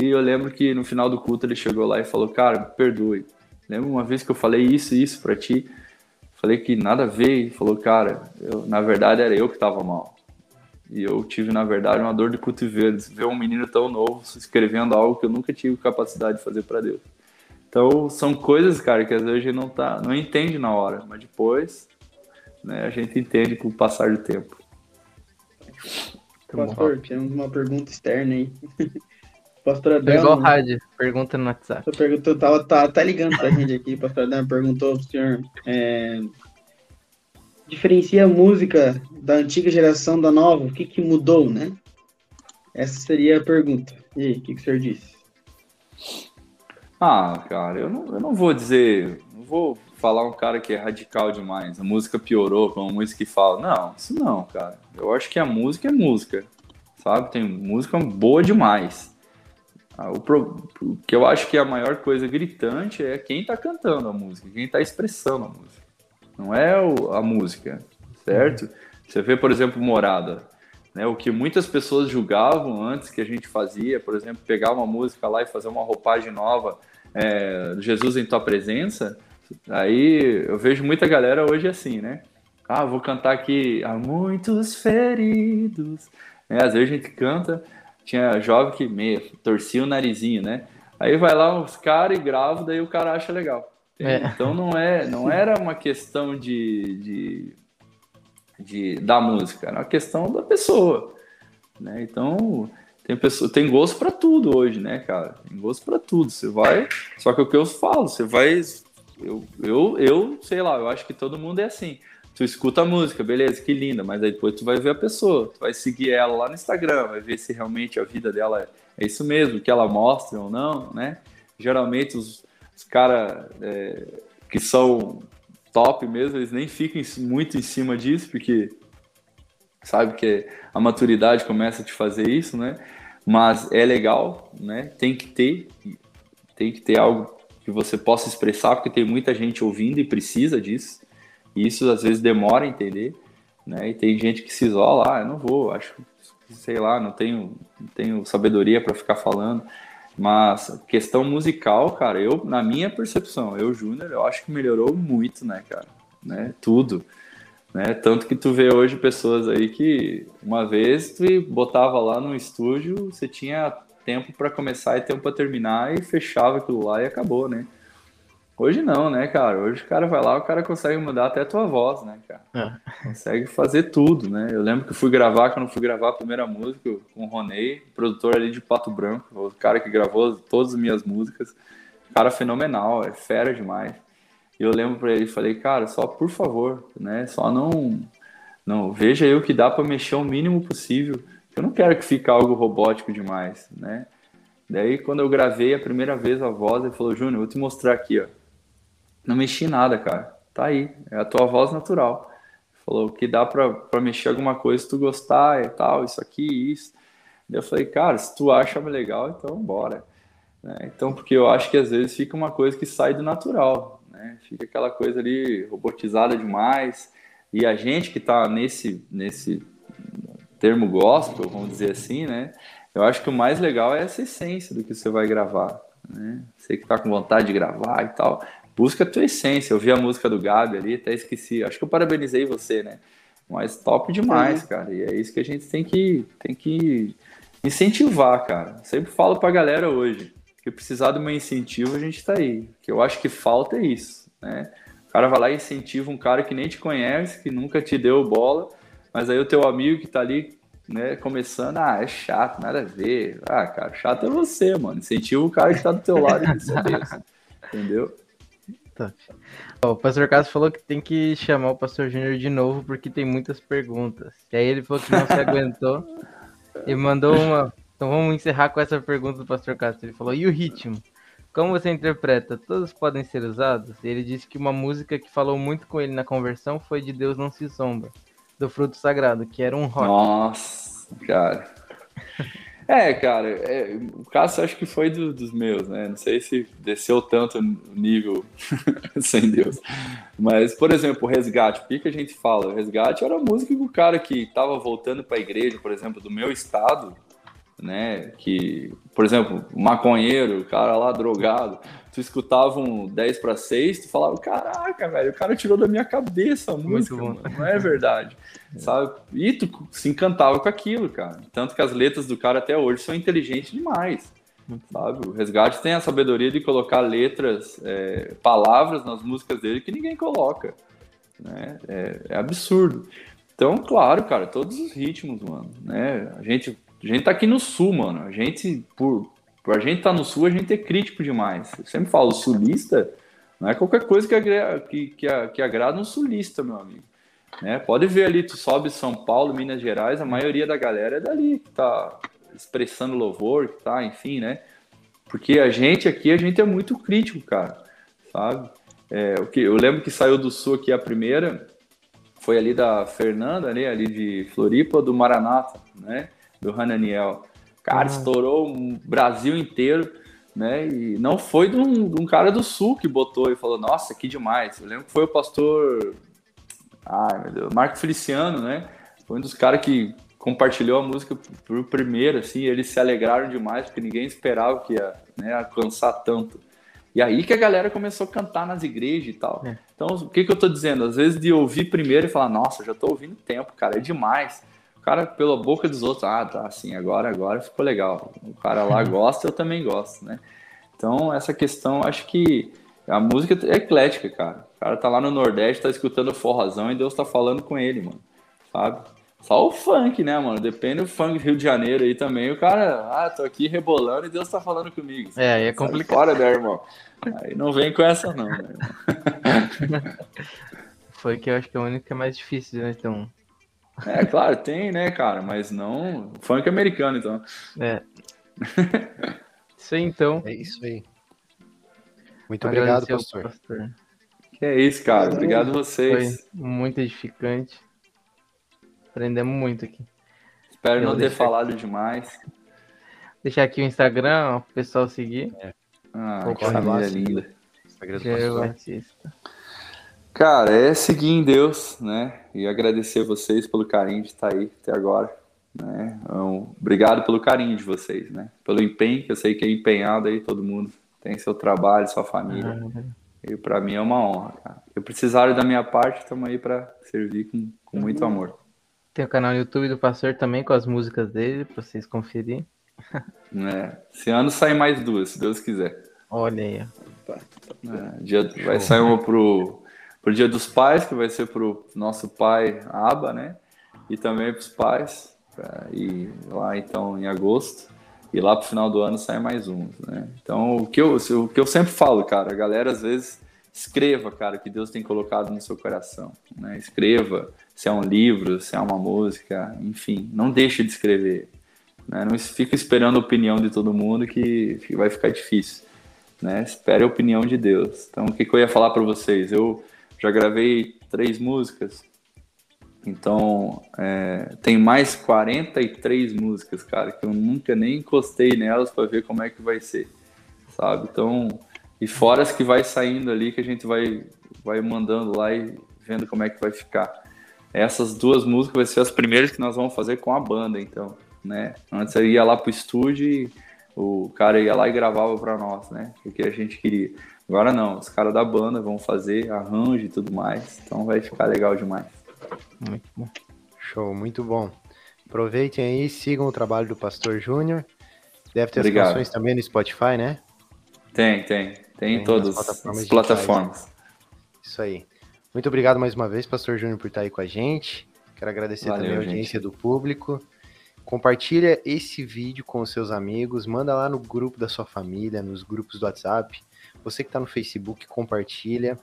E eu lembro que no final do culto ele chegou lá e falou: Cara, me perdoe. Lembra uma vez que eu falei isso e isso para ti? Falei que nada a ver e falou: Cara, eu, na verdade era eu que estava mal. E eu tive, na verdade, uma dor de cotovelos. Ver um menino tão novo escrevendo algo que eu nunca tive capacidade de fazer para Deus. Então, são coisas, cara, que às vezes a gente não, tá, não entende na hora, mas depois né, a gente entende com o passar do tempo. Pastor, temos uma pergunta externa aí. Pastor Adão. Igual rádio, pergunta no WhatsApp. Essa pergunta tava, tá, tá ligando pra gente aqui. Pastor Adão perguntou pro senhor. É, diferencia a música da antiga geração da nova? O que, que mudou, né? Essa seria a pergunta. E aí, o que, que o senhor disse? Ah, cara, eu não, eu não vou dizer. Não vou falar um cara que é radical demais. A música piorou com uma música que fala. Não, isso não, cara. Eu acho que a música é música. Sabe? Tem música boa demais. Ah, o, pro, que eu acho que é a maior coisa gritante é quem tá cantando a música, quem tá expressando a música. Não é o, a música, certo? Você vê, por exemplo, Morada. Né, o que muitas pessoas julgavam antes que a gente fazia, por exemplo, pegar uma música lá e fazer uma roupagem nova, é, Jesus em tua presença, aí eu vejo muita galera hoje assim, né? Ah, vou cantar aqui há muitos feridos. Né? Às vezes a gente canta, tinha jovem que meio, torcia o narizinho, né? Aí vai lá os caras e grava, daí o cara acha legal. É. Então não é, não era uma questão de, de, de, da música, era uma questão da pessoa, né? Então tem pessoa, tem gosto para tudo hoje, né, cara? Tem gosto para tudo. Você vai, só que o que eu falo, você vai, eu, eu, eu, sei lá, eu acho que todo mundo é assim. Tu escuta a música, beleza, que linda, mas aí depois tu vai ver a pessoa, tu vai seguir ela lá no Instagram, vai ver se realmente a vida dela é, é isso mesmo, que ela mostra ou não, né? Geralmente os, os caras é, que são top mesmo, eles nem ficam muito em cima disso, porque sabe que a maturidade começa a te fazer isso, né? Mas é legal, né? Tem que ter, tem que ter algo que você possa expressar, porque tem muita gente ouvindo e precisa disso. E isso às vezes demora a entender, né? E tem gente que se isola, ah, eu não vou, acho, sei lá, não tenho, não tenho sabedoria para ficar falando. Mas questão musical, cara, eu, na minha percepção, eu, Júnior, eu acho que melhorou muito, né, cara? Né? Tudo. Né? Tanto que tu vê hoje pessoas aí que uma vez tu botava lá no estúdio, você tinha tempo para começar e tempo para terminar e fechava aquilo lá e acabou, né? Hoje não, né, cara? Hoje o cara vai lá, o cara consegue mudar até a tua voz, né, cara? É. Consegue fazer tudo, né? Eu lembro que fui gravar, quando fui gravar a primeira música com o Ronei, produtor ali de Pato Branco, o cara que gravou todas as minhas músicas. Cara fenomenal, é fera demais. E eu lembro para ele, falei, cara, só por favor, né? Só não, não veja aí o que dá para mexer o mínimo possível. Eu não quero que fique algo robótico demais, né? Daí, quando eu gravei a primeira vez a voz, ele falou, Júnior, vou te mostrar aqui, ó não mexi nada, cara. Tá aí, é a tua voz natural. Falou que dá pra, pra mexer alguma coisa se tu gostar e tal, isso aqui, isso. Daí eu falei, cara, se tu acha legal, então bora. Né? Então, porque eu acho que às vezes fica uma coisa que sai do natural, né? Fica aquela coisa ali robotizada demais. E a gente que tá nesse, nesse termo gospel, vamos dizer assim, né? Eu acho que o mais legal é essa essência do que você vai gravar, né? Você que tá com vontade de gravar e tal, busca a tua essência. Eu vi a música do Gabi ali, até esqueci. Acho que eu parabenizei você, né? Mas top demais, cara. E é isso que a gente tem que, tem que incentivar, cara. Sempre falo pra galera hoje que precisar do meu incentivo, a gente tá aí. que eu acho que falta é isso, né? O cara vai lá e incentiva um cara que nem te conhece, que nunca te deu bola, mas aí o teu amigo que tá ali, né, começando, ah, é chato, nada a ver. Ah, cara, chato é você, mano. Incentiva o cara que tá do teu lado e Entendeu? o pastor Carlos falou que tem que chamar o pastor Júnior de novo porque tem muitas perguntas. E aí ele falou que não se aguentou e mandou uma. Então vamos encerrar com essa pergunta do pastor Carlos. Ele falou: e o ritmo? Como você interpreta? Todos podem ser usados? Ele disse que uma música que falou muito com ele na conversão foi de Deus Não Se Sombra, do Fruto Sagrado, que era um rock. Nossa, cara. É, cara, é, o caso acho que foi do, dos meus, né? Não sei se desceu tanto o nível sem Deus. Mas, por exemplo, o resgate, por que, que a gente fala? O resgate era a música do cara que estava voltando para a igreja, por exemplo, do meu estado, né? Que, por exemplo, maconheiro, o cara lá drogado, tu escutava um 10 para 6, tu falava, caraca, velho, o cara tirou da minha cabeça a música, mano, não é verdade, sabe? E tu se encantava com aquilo, cara. Tanto que as letras do cara até hoje são inteligentes demais, sabe? O Resgate tem a sabedoria de colocar letras, é, palavras nas músicas dele que ninguém coloca, né? É, é absurdo. Então, claro, cara, todos os ritmos, mano, né? A gente a gente tá aqui no sul, mano. A gente, por, por a gente estar tá no sul, a gente é crítico demais. Eu sempre falo, sulista não é qualquer coisa que, que, que, que agrada um sulista, meu amigo. Né? Pode ver ali, tu sobe São Paulo, Minas Gerais, a maioria da galera é dali, que tá expressando louvor, que tá, enfim, né? Porque a gente aqui, a gente é muito crítico, cara, sabe? É, o que, eu lembro que saiu do sul aqui a primeira, foi ali da Fernanda, né, ali de Floripa, do Maranata, né? do Hananiel. Cara, ah. estourou o Brasil inteiro, né? E não foi de um, de um, cara do sul que botou e falou, nossa, que demais. Eu lembro que foi o pastor. Ai, meu Deus, Marco Feliciano, né? Foi um dos caras que compartilhou a música por primeiro, assim, eles se alegraram demais, porque ninguém esperava que ia né, alcançar tanto. E aí que a galera começou a cantar nas igrejas e tal. É. Então, o que, que eu tô dizendo? Às vezes de ouvir primeiro e falar, nossa, já tô ouvindo tempo, cara, é demais cara, pela boca dos outros, ah, tá, assim, agora, agora ficou legal. O cara lá gosta, eu também gosto, né? Então, essa questão, acho que a música é eclética, cara. O cara tá lá no Nordeste, tá escutando forrozão e Deus tá falando com ele, mano. Sabe? Só o funk, né, mano? Depende do funk do Rio de Janeiro aí também. O cara, ah, tô aqui rebolando e Deus tá falando comigo. É, aí é complicado. Fora, né, irmão? Aí não vem com essa, não, né, irmão? Foi que eu acho que é a única que é mais difícil, né? Então, é, claro, tem, né, cara, mas não funk americano, então. É. Isso aí, então. É isso aí. Muito obrigado, pastor. pastor. Que é isso, cara. Obrigado a vocês. Foi muito edificante. Aprendemos muito aqui. Espero Eu não ter falado aqui. demais. Deixar aqui o Instagram, o pessoal seguir. É. Ah, que família linda. Instagram do Batista. Cara, é seguir em Deus, né? E agradecer vocês pelo carinho de estar aí até agora. Né? Então, obrigado pelo carinho de vocês, né? Pelo empenho, que eu sei que é empenhado aí, todo mundo tem seu trabalho, sua família. Uhum. E para mim é uma honra, cara. Eu precisaram da minha parte, estamos aí para servir com, com muito uhum. amor. Tem o canal no YouTube do pastor também com as músicas dele, para vocês conferirem. É. Esse ano sai mais duas, se Deus quiser. Olha aí. É, dia, vai sair uma pro pro Dia dos Pais, que vai ser pro nosso pai Aba, né? E também para os pais. E lá então em agosto. E lá pro final do ano sai mais um, né? Então o que, eu, o que eu sempre falo, cara, a galera às vezes escreva, cara, que Deus tem colocado no seu coração. Né? Escreva, se é um livro, se é uma música, enfim, não deixe de escrever. Né? Não fica esperando a opinião de todo mundo que vai ficar difícil. Né? Espere a opinião de Deus. Então, o que, que eu ia falar para vocês? Eu já gravei três músicas. Então, é, tem mais 43 músicas, cara, que eu nunca nem encostei nelas para ver como é que vai ser, sabe? Então, e fora as que vai saindo ali, que a gente vai, vai mandando lá e vendo como é que vai ficar. Essas duas músicas vai ser as primeiras que nós vamos fazer com a banda, então, né? Antes eu ia lá pro estúdio e o cara ia lá e gravava para nós, né? O que a gente queria. Agora não, os caras da banda vão fazer arranjo e tudo mais, então vai ficar legal demais. Muito bom. Show, muito bom. Aproveitem aí, sigam o trabalho do Pastor Júnior. Deve ter Obrigado. as canções também no Spotify, né? Tem, tem. Tem, tem em todas plataformas as plataformas. Isso aí. Muito obrigado mais uma vez, Pastor Júnior, por estar aí com a gente. Quero agradecer Valeu, também a audiência gente. do público. Compartilha esse vídeo com os seus amigos, manda lá no grupo da sua família, nos grupos do WhatsApp. Você que está no Facebook, compartilha.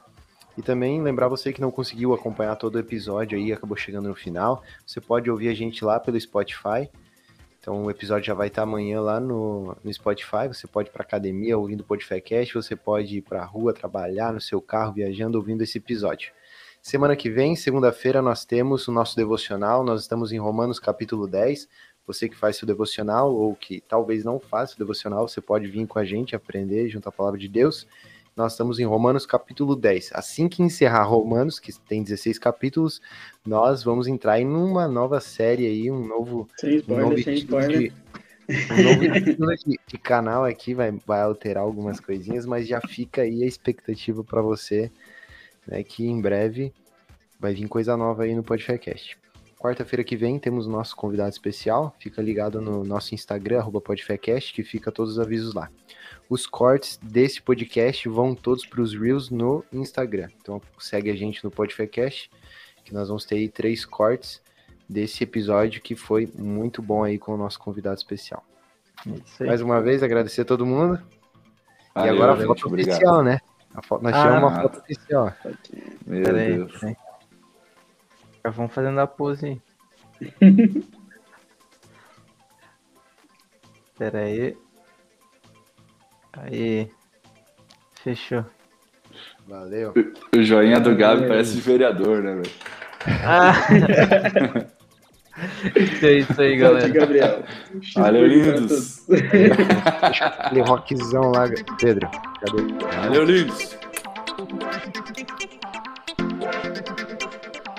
E também lembrar você que não conseguiu acompanhar todo o episódio aí, acabou chegando no final, você pode ouvir a gente lá pelo Spotify. Então o episódio já vai estar amanhã lá no, no Spotify. Você pode ir para academia ouvindo o Podfacast, você pode ir para a rua trabalhar no seu carro viajando ouvindo esse episódio. Semana que vem, segunda-feira, nós temos o nosso devocional. Nós estamos em Romanos capítulo 10. Você que faz seu devocional ou que talvez não faça o devocional, você pode vir com a gente aprender junto à palavra de Deus. Nós estamos em Romanos capítulo 10. Assim que encerrar Romanos, que tem 16 capítulos, nós vamos entrar em uma nova série aí, um novo, sem spoiler, um novo sem spoiler. O novo de, de canal aqui vai, vai alterar algumas coisinhas, mas já fica aí a expectativa para você, né, que em breve vai vir coisa nova aí no Podfecast. Quarta-feira que vem temos nosso convidado especial, fica ligado no nosso Instagram, arroba Podfecast, que fica todos os avisos lá. Os cortes desse podcast vão todos para os Reels no Instagram. Então segue a gente no Podfecast, que nós vamos ter aí três cortes desse episódio que foi muito bom aí com o nosso convidado especial. Isso aí. Mais uma vez, agradecer a todo mundo. Valeu, e agora a gente, foto obrigado. oficial, né? A foto, nós Ah, tiramos uma foto oficial. Meu Pera Deus. aí. Já vamos fazendo a pose aí. Pera aí. Aí. Fechou. Valeu. O joinha do Gabi parece de vereador, né, velho? Ah! isso aí, isso aí, galera. Gabriel. Valeu, lindos. Aquele rockzão lá, Pedro. Cadê? Valeu, lindos.